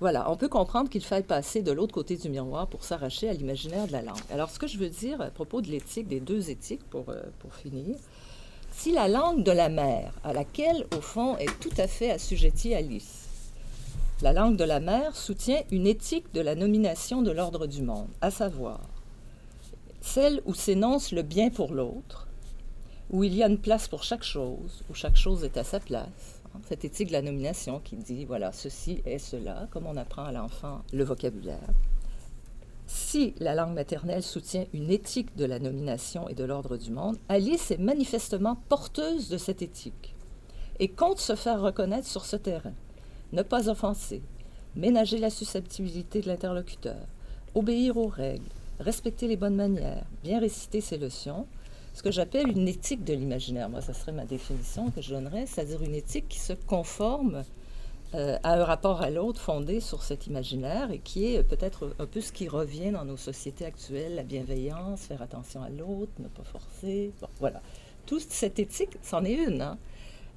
Speaker 4: Voilà, on peut comprendre qu'il faille passer de l'autre côté du miroir pour s'arracher à l'imaginaire de la langue. Alors, ce que je veux dire à propos de l'éthique, des deux éthiques, pour, euh, pour finir, si la langue de la mère, à laquelle, au fond, est tout à fait assujettie Alice, la langue de la mère soutient une éthique de la nomination de l'ordre du monde, à savoir celle où s'énonce le bien pour l'autre, où il y a une place pour chaque chose, où chaque chose est à sa place. Cette éthique de la nomination qui dit, voilà, ceci est cela, comme on apprend à l'enfant le vocabulaire. Si la langue maternelle soutient une éthique de la nomination et de l'ordre du monde, Alice est manifestement porteuse de cette éthique et compte se faire reconnaître sur ce terrain. Ne pas offenser, ménager la susceptibilité de l'interlocuteur, obéir aux règles, respecter les bonnes manières, bien réciter ses leçons, ce que j'appelle une éthique de l'imaginaire. Moi, ça serait ma définition que je donnerais, c'est-à-dire une éthique qui se conforme euh, à un rapport à l'autre fondé sur cet imaginaire et qui est peut-être un peu ce qui revient dans nos sociétés actuelles, la bienveillance, faire attention à l'autre, ne pas forcer. Bon, voilà. Toute cette éthique, c'en est une, hein,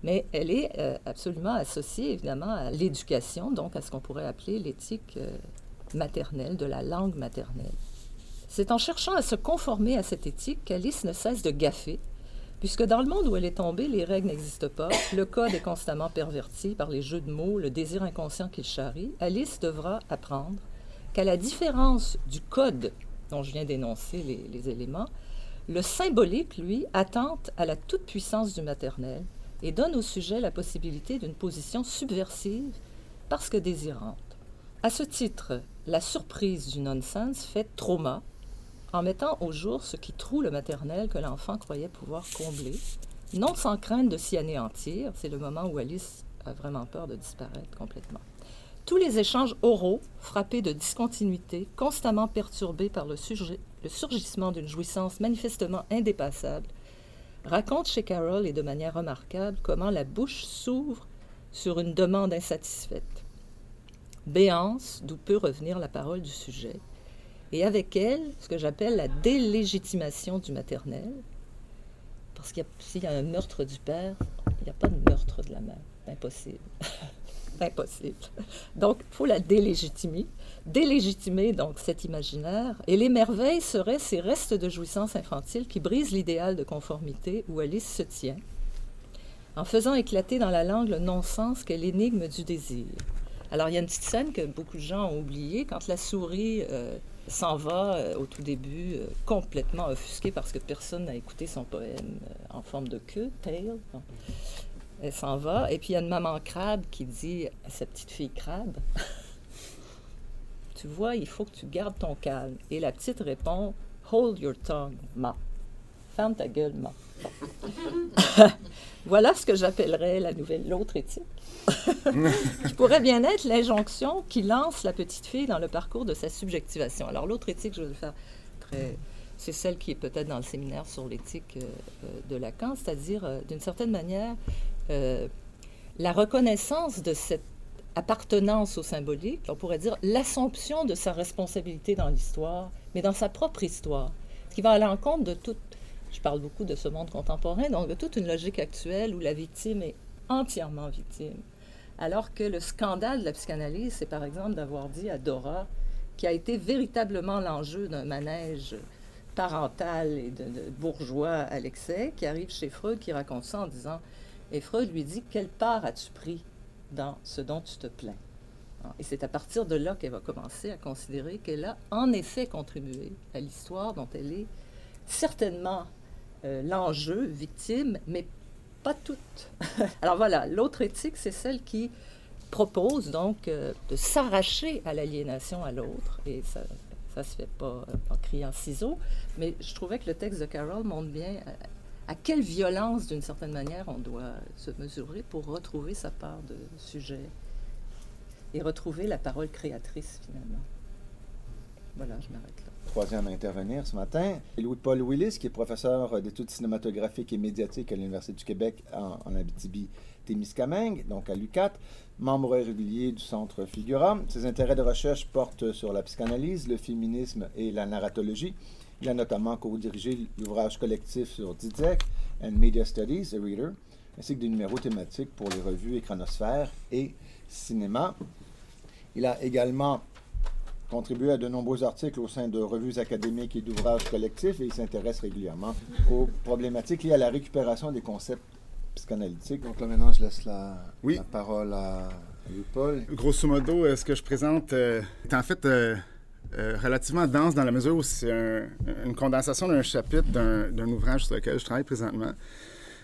Speaker 4: mais elle est euh, absolument associée évidemment à l'éducation, donc à ce qu'on pourrait appeler l'éthique euh, maternelle, de la langue maternelle. C'est en cherchant à se conformer à cette éthique qu'Alice ne cesse de gaffer, puisque dans le monde où elle est tombée, les règles n'existent pas, le code est constamment perverti par les jeux de mots, le désir inconscient qu'il charrie. Alice devra apprendre qu'à la différence du code dont je viens d'énoncer les, les éléments, le symbolique, lui, attente à la toute-puissance du maternel et donne au sujet la possibilité d'une position subversive parce que désirante. À ce titre, la surprise du nonsense fait trauma en mettant au jour ce qui troue le maternel que l'enfant croyait pouvoir combler, non sans crainte de s'y anéantir. C'est le moment où Alice a vraiment peur de disparaître complètement. Tous les échanges oraux, frappés de discontinuité, constamment perturbés par le, le surgissement d'une jouissance manifestement indépassable, racontent chez Carol et de manière remarquable comment la bouche s'ouvre sur une demande insatisfaite. Béance, d'où peut revenir la parole du sujet, et avec elle, ce que j'appelle la délégitimation du maternel. Parce qu'il y, a un meurtre du père, il n'y a pas de meurtre de la mère. Impossible. Impossible. Donc, il faut la délégitimer. Délégitimer, donc, cet imaginaire. Et les merveilles seraient ces restes de jouissance infantile qui brisent l'idéal de conformité où Alice se tient, en faisant éclater dans la langue le non-sens qu'est l'énigme du désir. Alors, il y a une petite scène que beaucoup de gens ont oubliée. Quand la souris euh, s'en va euh, au tout début euh, complètement offusquée parce que personne n'a écouté son poème euh, en forme de queue, tail. Elle s'en va. Et puis il y a une maman crabe qui dit à sa petite fille crabe Tu vois, il faut que tu gardes ton calme. Et la petite répond Hold your tongue, ma. Ferme ta gueule, ma. voilà ce que j'appellerais la nouvelle l'autre éthique. qui pourrait bien être l'injonction qui lance la petite fille dans le parcours de sa subjectivation. Alors l'autre éthique, je vais le faire très... C'est celle qui est peut-être dans le séminaire sur l'éthique euh, euh, de Lacan, c'est-à-dire, euh, d'une certaine manière, la reconnaissance de cette appartenance au symbolique, on pourrait dire l'assomption de sa responsabilité dans l'histoire, mais dans sa propre histoire, ce qui va à l'encontre de toute, je parle beaucoup de ce monde contemporain, donc de toute une logique actuelle où la victime est entièrement victime. Alors que le scandale de la psychanalyse, c'est par exemple d'avoir dit à Dora, qui a été véritablement l'enjeu d'un manège parental et de, bourgeois à l'excès, qui arrive chez Freud, qui raconte ça en disant Et Freud lui dit Quelle part as-tu pris dans ce dont tu te plains? Et c'est à partir de là qu'elle va commencer à considérer qu'elle a en effet contribué à l'histoire dont elle est certainement euh, l'enjeu, victime, mais pas toute. Alors voilà, l'autre éthique, c'est celle qui propose donc euh, de s'arracher à l'aliénation à l'autre, et ça ça se fait pas en criant ciseaux, mais je trouvais que le texte de Carol montre bien à, quelle violence, d'une certaine manière, on doit se mesurer pour retrouver sa part de sujet et retrouver la parole créatrice, finalement. Voilà, je m'arrête
Speaker 1: troisième à intervenir ce matin. Louis-Paul Willis, qui est professeur d'études cinématographiques et médiatiques à l'Université du Québec en, en Abitibi-Témiscamingue, donc à l'UCAT, membre régulier du Centre Figura. Ses intérêts de recherche portent sur la psychanalyse, le féminisme et la narratologie. Il a notamment co-dirigé l'ouvrage collectif sur Didek and Media Studies, A Reader, ainsi que des numéros thématiques pour les revues Écranosphère et Cinéma. Il a également contribué à de nombreux articles au sein de revues académiques et d'ouvrages collectifs et il s'intéresse régulièrement aux problématiques liées à la récupération des concepts psychanalytiques. Donc là, maintenant, je laisse la, parole à Paul.
Speaker 5: Grosso modo, euh, ce que je présente euh, est en fait euh, relativement dense dans la mesure où c'est une condensation d'un chapitre d'un ouvrage sur lequel je travaille présentement.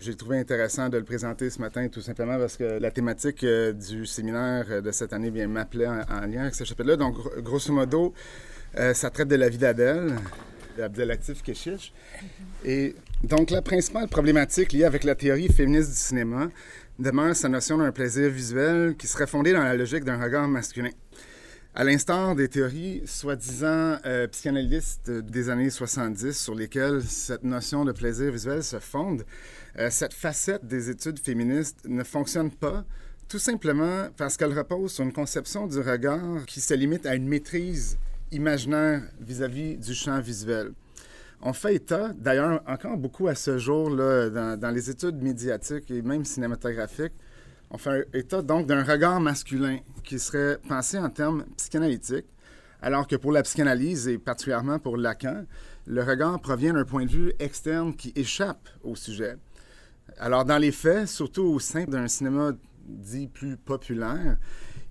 Speaker 5: J'ai trouvé intéressant de le présenter ce matin tout simplement parce que la thématique euh, du séminaire euh, de cette année vient m'appeler en, lien avec ce chapitre-là. Donc, grosso modo, euh, ça traite de la vie d'Adèle, d'Abdelatif Keshish. Et donc, la principale problématique liée avec la théorie féministe du cinéma demeure sa notion d'un plaisir visuel qui serait fondé dans la logique d'un regard masculin. À l'instar des théories soi-disant psychanalystes des années 70 sur lesquelles cette notion de plaisir visuel se fonde, euh, cette facette des études féministes ne fonctionne pas, tout simplement parce qu'elle repose sur une conception du regard qui se limite à une maîtrise imaginaire vis-à-vis du champ visuel. On fait état, d'ailleurs, encore beaucoup à ce jour, là, dans, les études médiatiques et même cinématographiques, on fait état donc d'un regard masculin qui serait pensé en termes psychanalytiques, alors que pour la psychanalyse, et particulièrement pour Lacan, le regard provient d'un point de vue externe qui échappe au sujet. Alors, dans les faits, surtout au sein d'un cinéma dit plus populaire,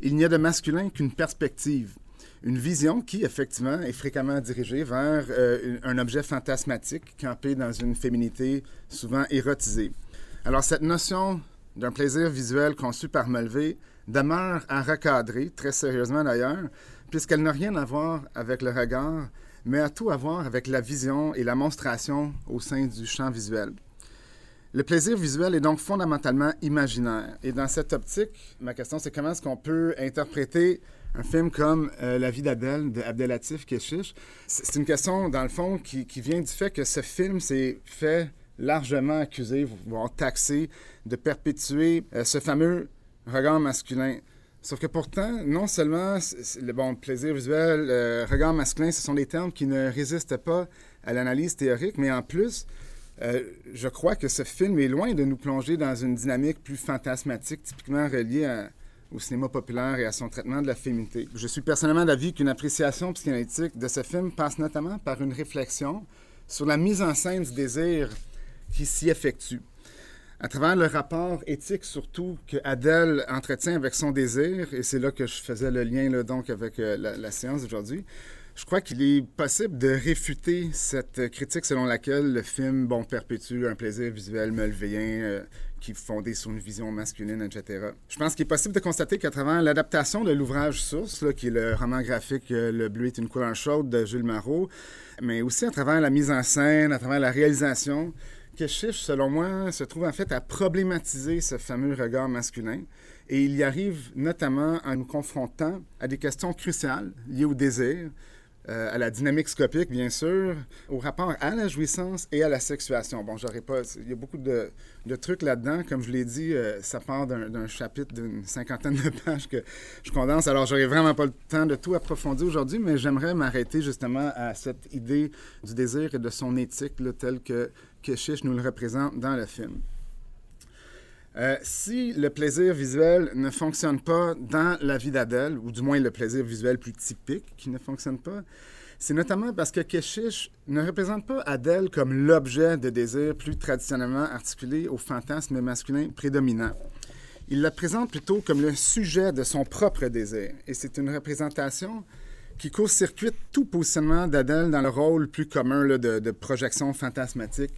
Speaker 5: il n'y a de masculin qu'une perspective, une vision qui, effectivement, est fréquemment dirigée vers euh, un objet fantasmatique campé dans une féminité souvent érotisée. Alors, cette notion d'un plaisir visuel conçu par Mulvey demeure à recadrer, très sérieusement d'ailleurs, puisqu'elle n'a rien à voir avec le regard, mais a tout à voir avec la vision et la monstration au sein du champ visuel. Le plaisir visuel est donc fondamentalement imaginaire. Et dans cette optique, ma question, c'est comment est-ce qu'on peut interpréter un film comme euh, La vie d'Adèle de Abdelatif Keshish? C'est une question, dans le fond, qui, vient du fait que ce film s'est fait largement accuser, voire taxé, de perpétuer euh, ce fameux regard masculin. Sauf que pourtant, non seulement le bon plaisir visuel, le regard masculin, ce sont des termes qui ne résistent pas à l'analyse théorique, mais en plus, euh, je crois que ce film est loin de nous plonger dans une dynamique plus fantasmatique, typiquement reliée au cinéma populaire et à son traitement de la féminité. Je suis personnellement d'avis qu'une appréciation psychanalytique de ce film passe notamment par une réflexion sur la mise en scène du désir qui s'y effectue. À travers le rapport éthique surtout que Adèle entretient avec son désir, et c'est là que je faisais le lien donc avec euh, la, séance d'aujourd'hui, je crois qu'il est possible de réfuter cette critique selon laquelle le film bon, perpétue un plaisir visuel melvéen euh, qui fondé sur une vision masculine, etc. Je pense qu'il est possible de constater qu'à travers l'adaptation de l'ouvrage source, qui est le roman graphique euh, Le bleu est une couleur chaude de Jules Marot, mais aussi à travers la mise en scène, à travers la réalisation, Chiche, selon moi, se trouve en fait à problématiser ce fameux regard masculin. Et il y arrive notamment en nous confrontant à des questions cruciales liées au désir, euh, à la dynamique scopique, bien sûr, au rapport à la jouissance et à la sexuation. Bon, j'aurais pas. Il y a beaucoup de, trucs là-dedans. Comme je l'ai dit, euh, ça part d'un chapitre d'une cinquantaine de pages que je condense. Alors, j'aurais vraiment pas le temps de tout approfondir aujourd'hui, mais j'aimerais m'arrêter justement à cette idée du désir et de son éthique, telle que, Chiche nous le représente dans le film. Euh, si le plaisir visuel ne fonctionne pas dans la vie d'Adèle, ou du moins le plaisir visuel plus typique qui ne fonctionne pas, c'est notamment parce que Keshish ne représente pas Adèle comme l'objet de désir plus traditionnellement articulé au fantasme masculin prédominant. Il la présente plutôt comme le sujet de son propre désir, et c'est une représentation qui court-circuite tout positionnement d'Adèle dans le rôle plus commun de, projection fantasmatique,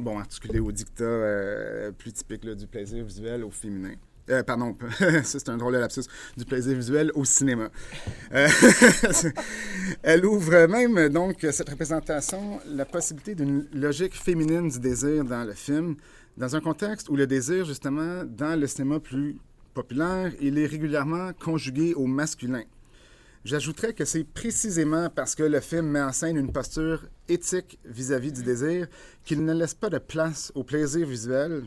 Speaker 5: bon, articulé au dictat euh, plus typique du plaisir visuel au féminin. Euh, pardon, c'est un drôle de lapsus, du plaisir visuel au cinéma. Euh, elle ouvre même, donc, cette représentation, la possibilité d'une logique féminine du désir dans le film, dans un contexte où le désir, justement, dans le cinéma plus populaire, il est régulièrement conjugué au masculin. J'ajouterais que c'est précisément parce que le film met en scène une posture éthique vis-à-vis -vis du désir qu'il ne laisse pas de place au plaisir visuel,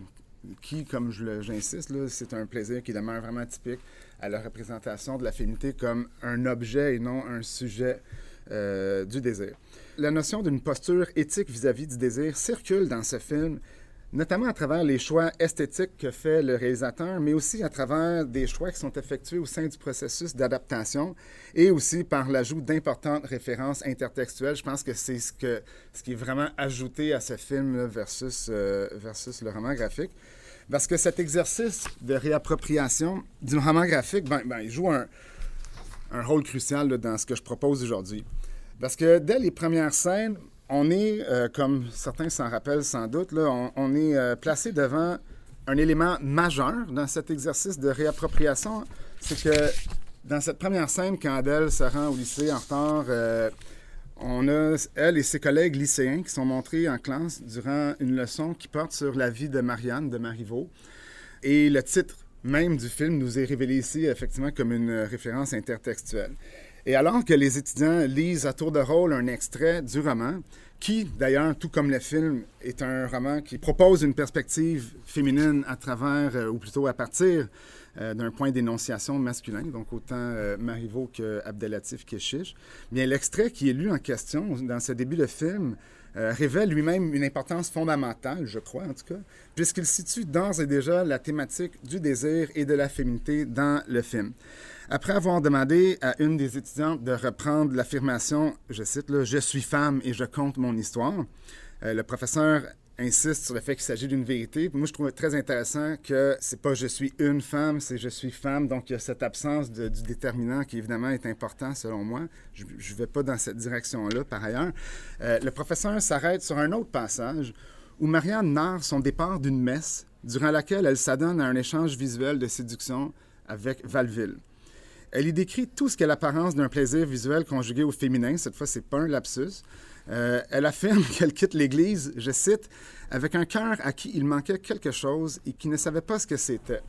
Speaker 5: qui, comme j'insiste, c'est un plaisir qui demeure vraiment typique à la représentation de la féminité comme un objet et non un sujet euh, du désir. La notion d'une posture éthique vis-à-vis du désir circule dans ce film, notamment à travers les choix esthétiques que fait le réalisateur, mais aussi à travers des choix qui sont effectués au sein du processus d'adaptation et aussi par l'ajout d'importantes références intertextuelles. Je pense que c'est ce, qui est vraiment ajouté à ce film versus, euh, versus le roman graphique. Parce que cet exercice de réappropriation du roman graphique, ben, ben, il joue un rôle crucial dans ce que je propose aujourd'hui. Parce que dès les premières scènes, on est, euh, comme certains s'en rappellent sans doute, on, est euh, placé devant un élément majeur dans cet exercice de réappropriation. C'est que dans cette première scène, quand Adèle se rend au lycée en retard, euh, on a, elle et ses collègues lycéens qui sont montrés en classe durant une leçon qui porte sur la vie de Marianne, de Marivaux. Et le titre même du film nous est révélé ici, effectivement, comme une référence intertextuelle. Et alors que les étudiants lisent à tour de rôle un extrait du roman, qui, d'ailleurs, tout comme le film, est un roman qui propose une perspective féminine à travers, euh, ou plutôt à partir euh, d'un point d'énonciation masculin, donc autant euh, Marivaux que Abdelatif Keshish. Bien, l'extrait qui est lu en question dans ce début de film révèle lui-même une importance fondamentale, je crois en tout cas, puisqu'il situe d'ores et déjà la thématique du désir et de la féminité dans le film. Après avoir demandé à une des étudiantes de reprendre l'affirmation, je cite, Je suis femme et je compte mon histoire, le professeur insiste sur le fait qu'il s'agit d'une vérité. Moi, je trouve très intéressant que c'est pas je suis une femme, c'est je suis femme. Donc, il y a cette absence du déterminant qui, évidemment, est important selon moi. Je ne vais pas dans cette direction-là, par ailleurs. Euh, le professeur s'arrête sur un autre passage où Marianne narre son départ d'une messe durant laquelle elle s'adonne à un échange visuel de séduction avec Valville. Elle y décrit tout ce qu'est l'apparence d'un plaisir visuel conjugué au féminin. Cette fois, c'est pas un lapsus. Euh, elle affirme qu'elle quitte l'Église, je cite, avec un cœur à qui il manquait quelque chose et qui ne savait pas ce que c'était.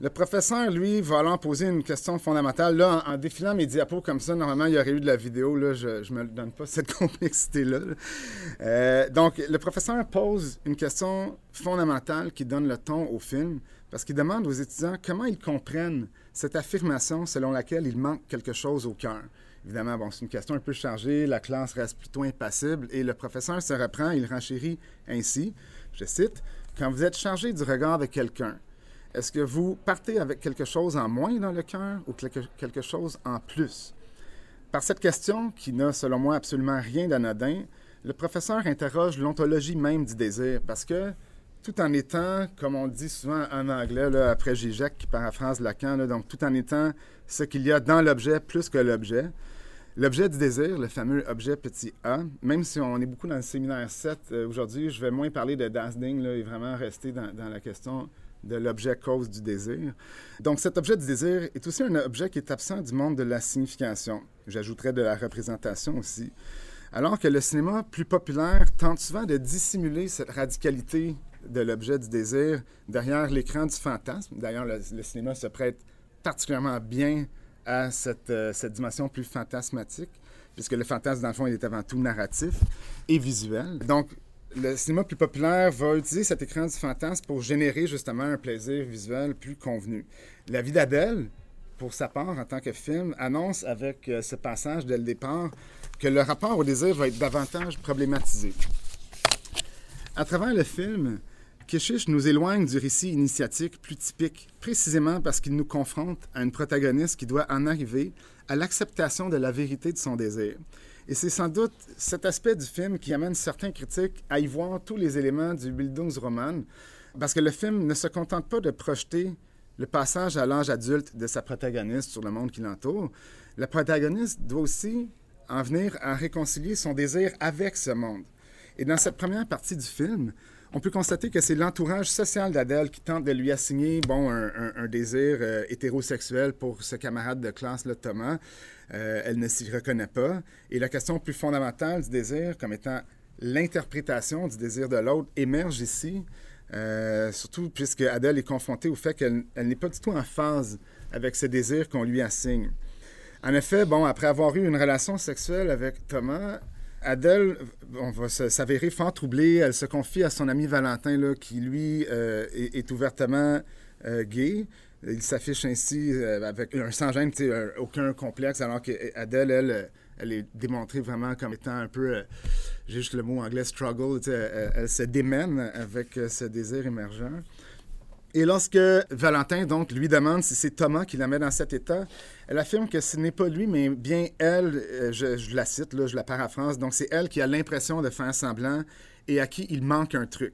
Speaker 5: Le professeur, lui, va alors poser une question fondamentale. Là, en, défilant mes diapos comme ça, normalement, il y aurait eu de la vidéo. Là, je ne me donne pas cette complexité-là. Euh, donc, le professeur pose une question fondamentale qui donne le ton au film parce qu'il demande aux étudiants comment ils comprennent cette affirmation selon laquelle il manque quelque chose au cœur. Évidemment, c'est une question un peu chargée, la classe reste plutôt impassible et le professeur se reprend, il renchérit ainsi, je cite, Quand vous êtes chargé du regard de quelqu'un, est-ce que vous partez avec quelque chose en moins dans le cœur ou quelque chose en plus? Par cette question, qui n'a selon moi absolument rien d'anodin, le professeur interroge l'ontologie même du désir parce que tout en étant, comme on dit souvent en anglais, après Zizek qui paraphrase Lacan, donc tout en étant ce qu'il y a dans l'objet plus que l'objet, L'objet du désir, le fameux objet petit a, même si on est beaucoup dans le séminaire 7, euh, aujourd'hui, je vais moins parler de Dasding là, et vraiment rester dans, la question de l'objet cause du désir. Donc cet objet du désir est aussi un objet qui est absent du monde de la signification. J'ajouterais de la représentation aussi. Alors que le cinéma plus populaire tente souvent de dissimuler cette radicalité de l'objet du désir derrière l'écran du fantasme. D'ailleurs, le cinéma se prête particulièrement bien à cette, euh, cette, dimension plus fantasmatique, puisque le fantasme, dans le fond, il est avant tout narratif et visuel. Donc, le cinéma plus populaire va utiliser cet écran du fantasme pour générer justement un plaisir visuel plus convenu. La vie d'Adèle, pour sa part, en tant que film, annonce avec euh, ce passage dès le départ que le rapport au désir va être davantage problématisé. À travers le film, Keshish nous éloigne du récit initiatique plus typique, précisément parce qu'il nous confronte à une protagoniste qui doit en arriver à l'acceptation de la vérité de son désir. Et c'est sans doute cet aspect du film qui amène certains critiques à y voir tous les éléments du Bildungsroman, parce que le film ne se contente pas de projeter le passage à l'âge adulte de sa protagoniste sur le monde qui l'entoure. La protagoniste doit aussi en venir à réconcilier son désir avec ce monde. Et dans cette première partie du film, on peut constater que c'est l'entourage social d'Adèle qui tente de lui assigner bon, un, désir euh, hétérosexuel pour ce camarade de classe, là, Thomas. Euh, elle ne s'y reconnaît pas. Et la question plus fondamentale du désir, comme étant l'interprétation du désir de l'autre, émerge ici, euh, surtout puisque Adèle est confrontée au fait qu'elle n'est pas du tout en phase avec ce désir qu'on lui assigne. En effet, bon, après avoir eu une relation sexuelle avec Thomas, Adèle on va s'avérer fort troublée. Elle se confie à son ami Valentin, là, qui lui euh, est, ouvertement euh, gay. Il s'affiche ainsi euh, avec un sans-gêne, aucun complexe, alors qu'Adèle, elle, elle est démontrée vraiment comme étant un peu, j'ai juste le mot anglais, struggle. Elle, elle, se démène avec ce désir émergent. Et lorsque Valentin, donc, lui demande si c'est Thomas qui la met dans cet état, elle affirme que ce n'est pas lui, mais bien elle, euh, je, la cite, là, je la paraphrase, donc c'est elle qui a l'impression de faire semblant et à qui il manque un truc.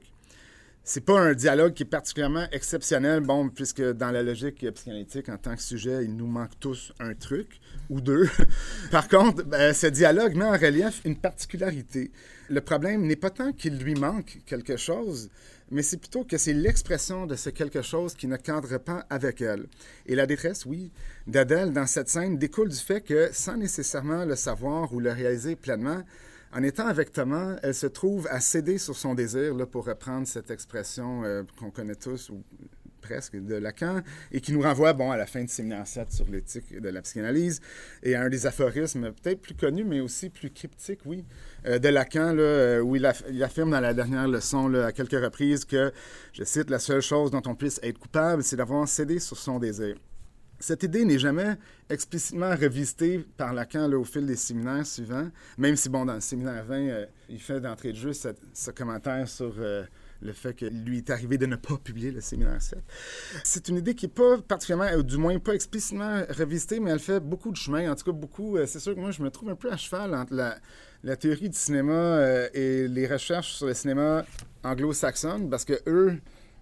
Speaker 5: C'est pas un dialogue qui est particulièrement exceptionnel, bon, puisque dans la logique psychanalytique, en tant que sujet, il nous manque tous un truc ou deux. Par contre, ben, ce dialogue met en relief une particularité. Le problème n'est pas tant qu'il lui manque quelque chose, mais c'est plutôt que c'est l'expression de ce quelque chose qui ne cadre pas avec elle. Et la détresse, oui, d'Adèle dans cette scène découle du fait que, sans nécessairement le savoir ou le réaliser pleinement, en étant avec Thomas, elle se trouve à céder sur son désir, pour reprendre cette expression euh, qu'on connaît tous, ou presque, de Lacan, et qui nous renvoie, bon, à la fin de séminaire 7 sur l'éthique de la psychanalyse, et à un des aphorismes peut-être plus connus, mais aussi plus cryptiques, oui, euh, de Lacan, là, euh, où il, affirme dans la dernière leçon, là, à quelques reprises, que, je cite, la seule chose dont on puisse être coupable, c'est d'avoir cédé sur son désir. Cette idée n'est jamais explicitement revisitée par Lacan là, au fil des séminaires suivants, même si, bon, dans le séminaire 20, euh, il fait d'entrée de jeu ce, commentaire sur le fait que lui est arrivé de ne pas publier le séminaire 7. C'est une idée qui n'est pas particulièrement, ou du moins pas explicitement revisitée, mais elle fait beaucoup de chemin. En tout cas, beaucoup. Euh, c'est sûr que moi, je me trouve un peu à cheval entre la, théorie du cinéma euh, et les recherches sur le cinéma anglo-saxon, parce que eux,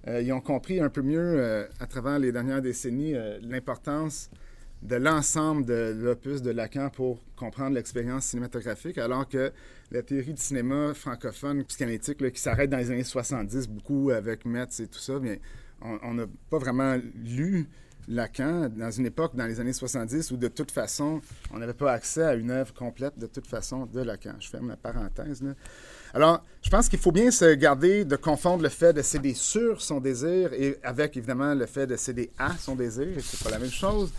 Speaker 5: euh, ils ont compris un peu mieux, à travers les dernières décennies, l'importance de l'ensemble de l'opus de Lacan pour comprendre l'expérience cinématographique, alors que la théorie du cinéma francophone psychanalytique, qui s'arrête dans les années 70, beaucoup avec Metz et tout ça, bien, on n'a pas vraiment lu Lacan dans une époque, dans les années 70, où de toute façon, on n'avait pas accès à une œuvre complète de toute façon de Lacan. Je ferme la parenthèse. Là. Alors, je pense qu'il faut bien se garder de confondre le fait de céder sur son désir et avec évidemment le fait de céder à son désir. C'est pas la même chose.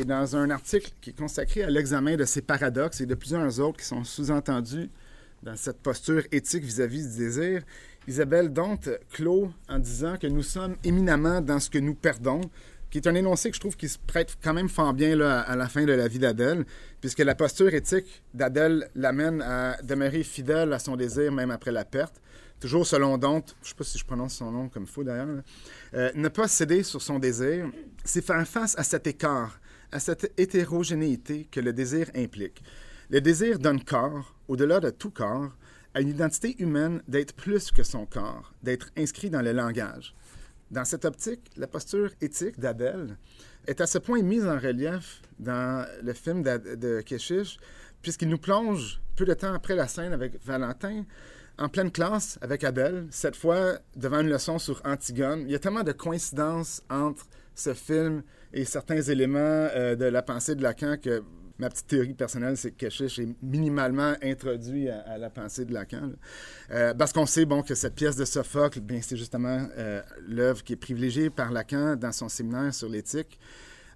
Speaker 5: Et dans un article qui est consacré à l'examen de ces paradoxes et de plusieurs autres qui sont sous-entendus dans cette posture éthique vis-à-vis du désir, Isabelle Dont clôt en disant que nous sommes éminemment dans ce que nous perdons, qui est un énoncé que je trouve qui se prête quand même fort bien là, à la fin de la vie d'Adèle, puisque la posture éthique d'Adèle l'amène à demeurer fidèle à son désir même après la perte. Toujours selon Dont, je ne sais pas si je prononce son nom comme faux d'ailleurs, euh, ne pas céder sur son désir, c'est faire face à cet écart, à cette hétérogénéité que le désir implique. Le désir donne corps, au-delà de tout corps, à une identité humaine d'être plus que son corps, d'être inscrit dans le langage. Dans cette optique, la posture éthique d'Adèle est à ce point mise en relief dans le film de Keshish, puisqu'il nous plonge peu de temps après la scène avec Valentin en pleine classe avec Adèle, cette fois devant une leçon sur Antigone. Il y a tellement de coïncidences entre ce film et certains éléments euh, de la pensée de Lacan que ma petite théorie personnelle, c'est que Keshish est minimalement introduit à, la pensée de Lacan. Euh, parce qu'on sait bon, que cette pièce de Sophocle, bien, c'est justement euh, l'œuvre qui est privilégiée par Lacan dans son séminaire sur l'éthique.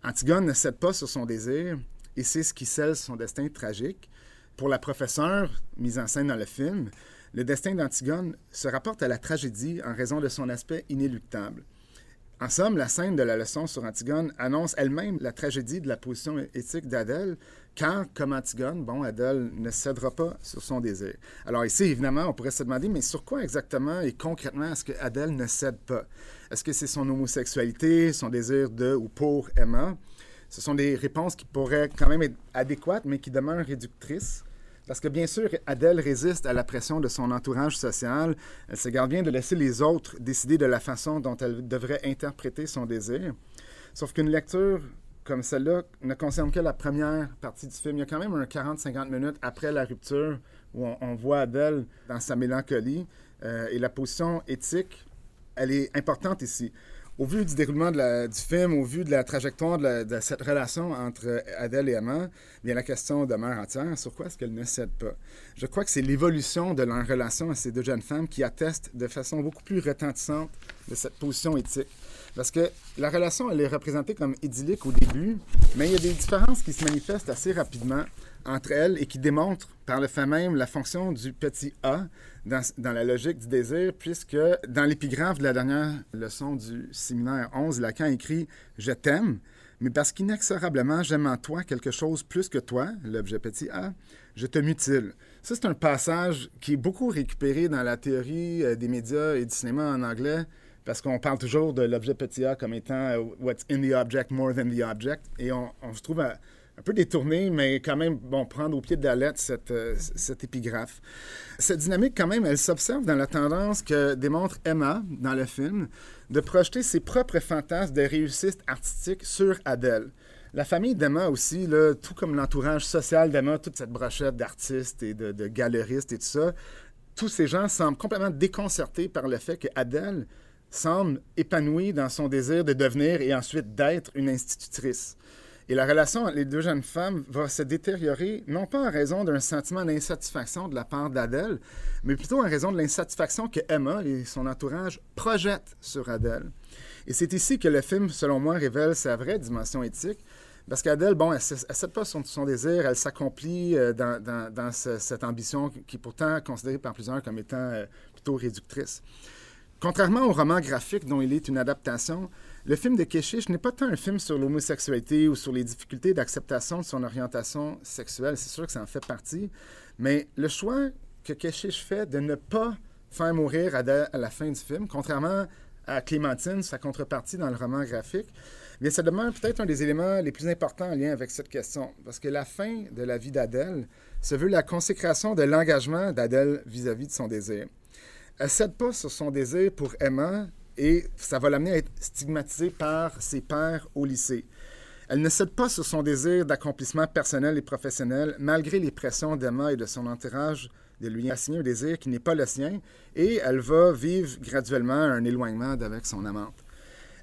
Speaker 5: Antigone ne cède pas sur son désir, et c'est ce qui scelle son destin tragique. Pour la professeure, mise en scène dans le film, le destin d'Antigone se rapporte à la tragédie en raison de son aspect inéluctable. En somme, la scène de la leçon sur Antigone annonce elle-même la tragédie de la position éthique d'Adèle, car, comme Antigone, bon, Adèle ne cédera pas sur son désir. Alors ici, évidemment, on pourrait se demander, mais sur quoi exactement et concrètement est-ce que Adèle ne cède pas? Est-ce que c'est son homosexualité, son désir de ou pour Emma? Ce sont des réponses qui pourraient quand même être adéquates, mais qui demeurent réductrices. Parce que bien sûr, Adèle résiste à la pression de son entourage social. Elle se garde bien de laisser les autres décider de la façon dont elle devrait interpréter son désir. Sauf qu'une lecture comme celle-là ne concerne que la première partie du film. Il y a quand même un 40-50 minutes après la rupture où on, voit Adèle dans sa mélancolie. Euh, et la position éthique, elle est importante ici au vu du déroulement du film, au vu de la trajectoire de, cette relation entre Adèle et Emma, bien la question demeure entière. Sur quoi est-ce qu'elle ne cède pas? Je crois que c'est l'évolution de leur relation à ces deux jeunes femmes qui atteste de façon beaucoup plus retentissante de cette position éthique. Parce que la relation, elle est représentée comme idyllique au début, mais il y a des différences qui se manifestent assez rapidement entre elles et qui démontre par le fait même la fonction du petit a dans, dans la logique du désir, puisque dans l'épigraphe de la dernière leçon du séminaire 11, Lacan écrit Je t'aime, mais parce qu'inexorablement j'aime en toi quelque chose plus que toi, l'objet petit a, je te mutile. Ça, c'est un passage qui est beaucoup récupéré dans la théorie euh, des médias et du cinéma en anglais, parce qu'on parle toujours de l'objet petit a comme étant euh, what's in the object more than the object, et on, on se trouve à un peu détourné, mais quand même, bon, prendre au pied de la lettre cette, euh, cette épigraphe. Cette dynamique, quand même, elle s'observe dans la tendance que démontre Emma dans le film de projeter ses propres fantasmes de réussite artistique sur Adèle. La famille d'Emma aussi, tout comme l'entourage social d'Emma, toute cette brochette d'artistes et de, de, galeristes et tout ça, tous ces gens semblent complètement déconcertés par le fait que Adèle semble épanouie dans son désir de devenir et ensuite d'être une institutrice. Et la relation entre les deux jeunes femmes va se détériorer, non pas en raison d'un sentiment d'insatisfaction de la part d'Adèle, mais plutôt en raison de l'insatisfaction que Emma et son entourage projettent sur Adèle. Et c'est ici que le film, selon moi, révèle sa vraie dimension éthique, parce qu'Adèle, bon, elle ne cède pas son, son, désir, elle s'accomplit euh, dans, cette ambition qui est pourtant considérée par plusieurs comme étant euh, plutôt réductrice. Contrairement au roman graphique dont il est une adaptation, le film de Keshish n'est pas tant un film sur l'homosexualité ou sur les difficultés d'acceptation de son orientation sexuelle, c'est sûr que ça en fait partie, mais le choix que Keshish fait de ne pas faire mourir à, la fin du film, contrairement à Clémentine, sa contrepartie dans le roman graphique, bien, ça demeure peut-être un des éléments les plus importants en lien avec cette question, parce que la fin de la vie d'Adèle se veut la consécration de l'engagement d'Adèle vis-à-vis de son désir. Elle ne cède pas sur son désir pour Emma, et ça va l'amener à être stigmatisée par ses pairs au lycée. Elle ne cède pas sur son désir d'accomplissement personnel et professionnel, malgré les pressions d'Emma et de son entourage de lui assigner un désir qui n'est pas le sien, et elle va vivre graduellement un éloignement avec son amante.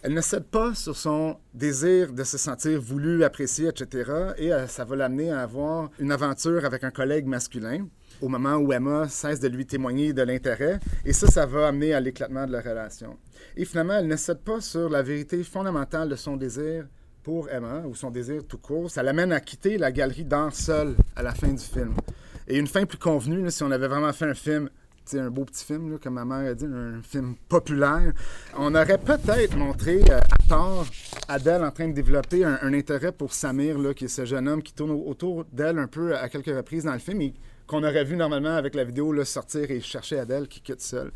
Speaker 5: Elle ne cède pas sur son désir de se sentir voulu, apprécié, etc., et euh, ça va l'amener à avoir une aventure avec un collègue masculin au moment où Emma cesse de lui témoigner de l'intérêt, et ça, ça va amener à l'éclatement de la relation. Et finalement, elle ne cède pas sur la vérité fondamentale de son désir pour Emma, ou son désir tout court. Ça l'amène à quitter la galerie d'art seule à la fin du film. Et une fin plus convenue, si on avait vraiment fait un film un beau petit film, comme ma mère a dit, un film populaire. On aurait peut-être montré euh, à tort Adèle en train de développer un, intérêt pour Samir, là, qui est ce jeune homme qui tourne autour d'elle un peu à quelques reprises dans le film qu'on aurait vu normalement avec la vidéo là, sortir et chercher Adèle qui quitte seule.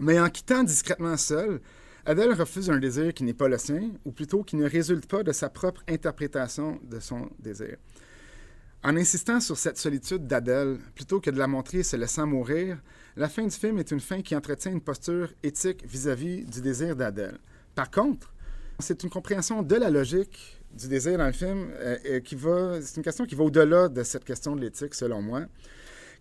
Speaker 5: Mais en quittant discrètement seule, Adèle refuse un désir qui n'est pas le sien, ou plutôt qui ne résulte pas de sa propre interprétation de son désir. En insistant sur cette solitude d'Adèle, plutôt que de la montrer se laissant mourir, la fin du film est une fin qui entretient une posture éthique vis-à-vis du désir d'Adèle. Par contre, c'est une compréhension de la logique du désir dans le film euh, qui va. C'est une question qui va au-delà de cette question de l'éthique, selon moi.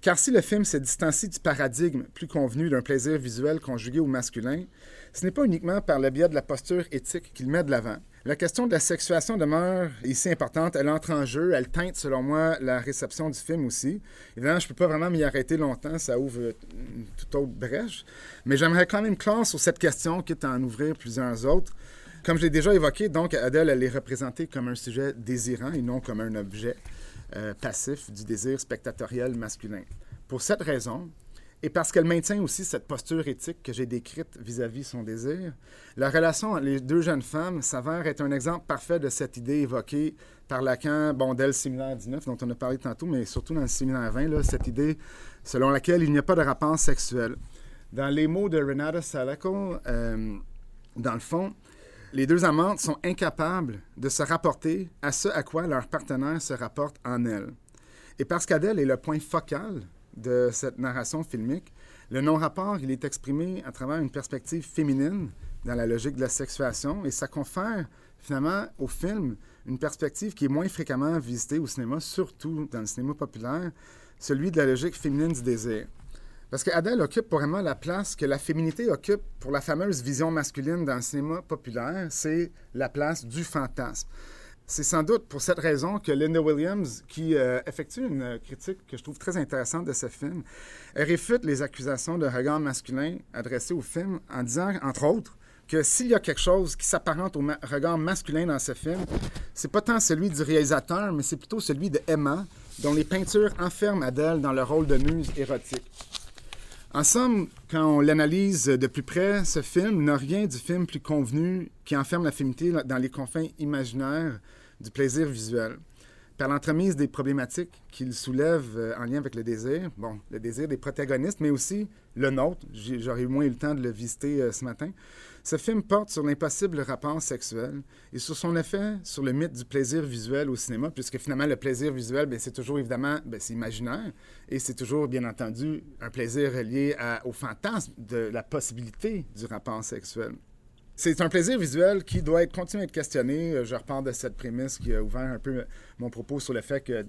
Speaker 5: Car si le film se distancie du paradigme plus convenu d'un plaisir visuel conjugué au masculin, ce n'est pas uniquement par le biais de la posture éthique qu'il met de l'avant. La question de la sexuation demeure ici importante. Elle entre en jeu, elle teinte, selon moi, la réception du film aussi. Évidemment, je ne peux pas vraiment m'y arrêter longtemps, ça ouvre une toute autre brèche. Mais j'aimerais quand même clore sur cette question, quitte à en ouvrir plusieurs autres. Comme je l'ai déjà évoqué, donc, Adèle, elle est représentée comme un sujet désirant et non comme un objet. Euh, passif du désir spectatoriel masculin. Pour cette raison, et parce qu'elle maintient aussi cette posture éthique que j'ai décrite vis-à-vis son désir. La relation entre les deux jeunes femmes s'avère être un exemple parfait de cette idée évoquée par Lacan, bon, dès le séminaire 19, dont on a parlé tantôt, mais surtout dans le séminaire 20, là, cette idée selon laquelle il n'y a pas de rapport sexuel. Dans les mots de Renata Salako, euh, dans le fond, les deux amantes sont incapables de se rapporter à ce à quoi leur partenaire se rapporte en elles. Et parce qu'Adèle est le point focal de cette narration filmique, le non-rapport, il est exprimé à travers une perspective féminine dans la logique de la sexuation et ça confère finalement au film une perspective qui est moins fréquemment visitée au cinéma, surtout dans le cinéma populaire, celui de la logique féminine du désir. Parce qu'Adèle occupe vraiment la place que la féminité occupe pour la fameuse vision masculine dans le cinéma populaire, c'est la place du fantasme. C'est sans doute pour cette raison que Linda Williams, qui euh, effectue une critique que je trouve très intéressante de ce film, réfute les accusations de regard masculin adressées au film en disant, entre autres, que s'il y a quelque chose qui s'apparente au regard masculin dans ce film, c'est pas tant celui du réalisateur, mais c'est plutôt celui de Emma, dont les peintures enferment Adèle dans le rôle de muse érotique. En somme, quand on l'analyse de plus près, ce film n'a rien du film plus convenu qui enferme la féminité dans les confins imaginaires du plaisir visuel. Par l'entremise des problématiques qu'il soulève euh, en lien avec le désir, bon, le désir des protagonistes, mais aussi le nôtre, j'aurais moins eu le temps de le visiter euh, ce matin, ce film porte sur l'impossible rapport sexuel et sur son effet sur le mythe du plaisir visuel au cinéma, puisque finalement, le plaisir visuel, ben, c'est toujours évidemment, ben, imaginaire et c'est toujours, bien entendu, un plaisir lié au fantasme de la possibilité du rapport sexuel. C'est un plaisir visuel qui doit être à être questionné. Euh, je repars de cette prémisse qui a ouvert un peu mon propos sur le fait que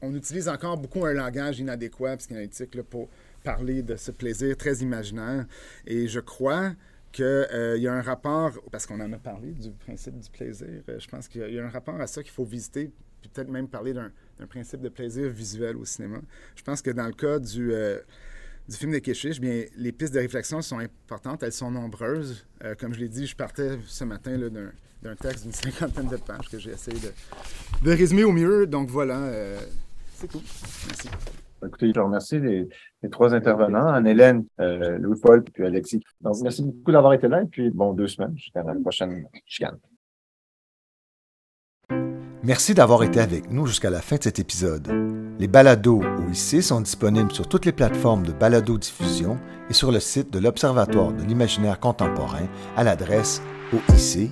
Speaker 5: on, utilise encore beaucoup un langage inadéquat, psychanalytique, là, pour parler de ce plaisir très imaginaire. Et je crois qu'il euh, y a un rapport, parce qu'on en a parlé du principe du plaisir, euh, je pense qu'il y, a un rapport à ça qu'il faut visiter, peut-être même parler d'un principe de plaisir visuel au cinéma. Je pense que dans le cas du du film de Keshish, bien, les pistes de réflexion sont importantes, elles sont nombreuses. Euh, comme je l'ai dit, je partais ce matin d'un texte d'une cinquantaine de pages que j'ai essayé de, résumer au mieux. Donc voilà, euh, c'est tout. Merci.
Speaker 2: Écoutez, je remercie les, trois intervenants, Anne-Hélène, euh, Louis-Paul puis Alexis. Donc, merci beaucoup d'avoir été là et puis bon, deux semaines jusqu'à la prochaine chicane.
Speaker 1: Merci d'avoir été avec nous jusqu'à la fin de cet épisode. Les balados OIC sont disponibles sur toutes les plateformes de balado-diffusion et sur le site de l'Observatoire de l'imaginaire contemporain à l'adresse oic.ucam.ca.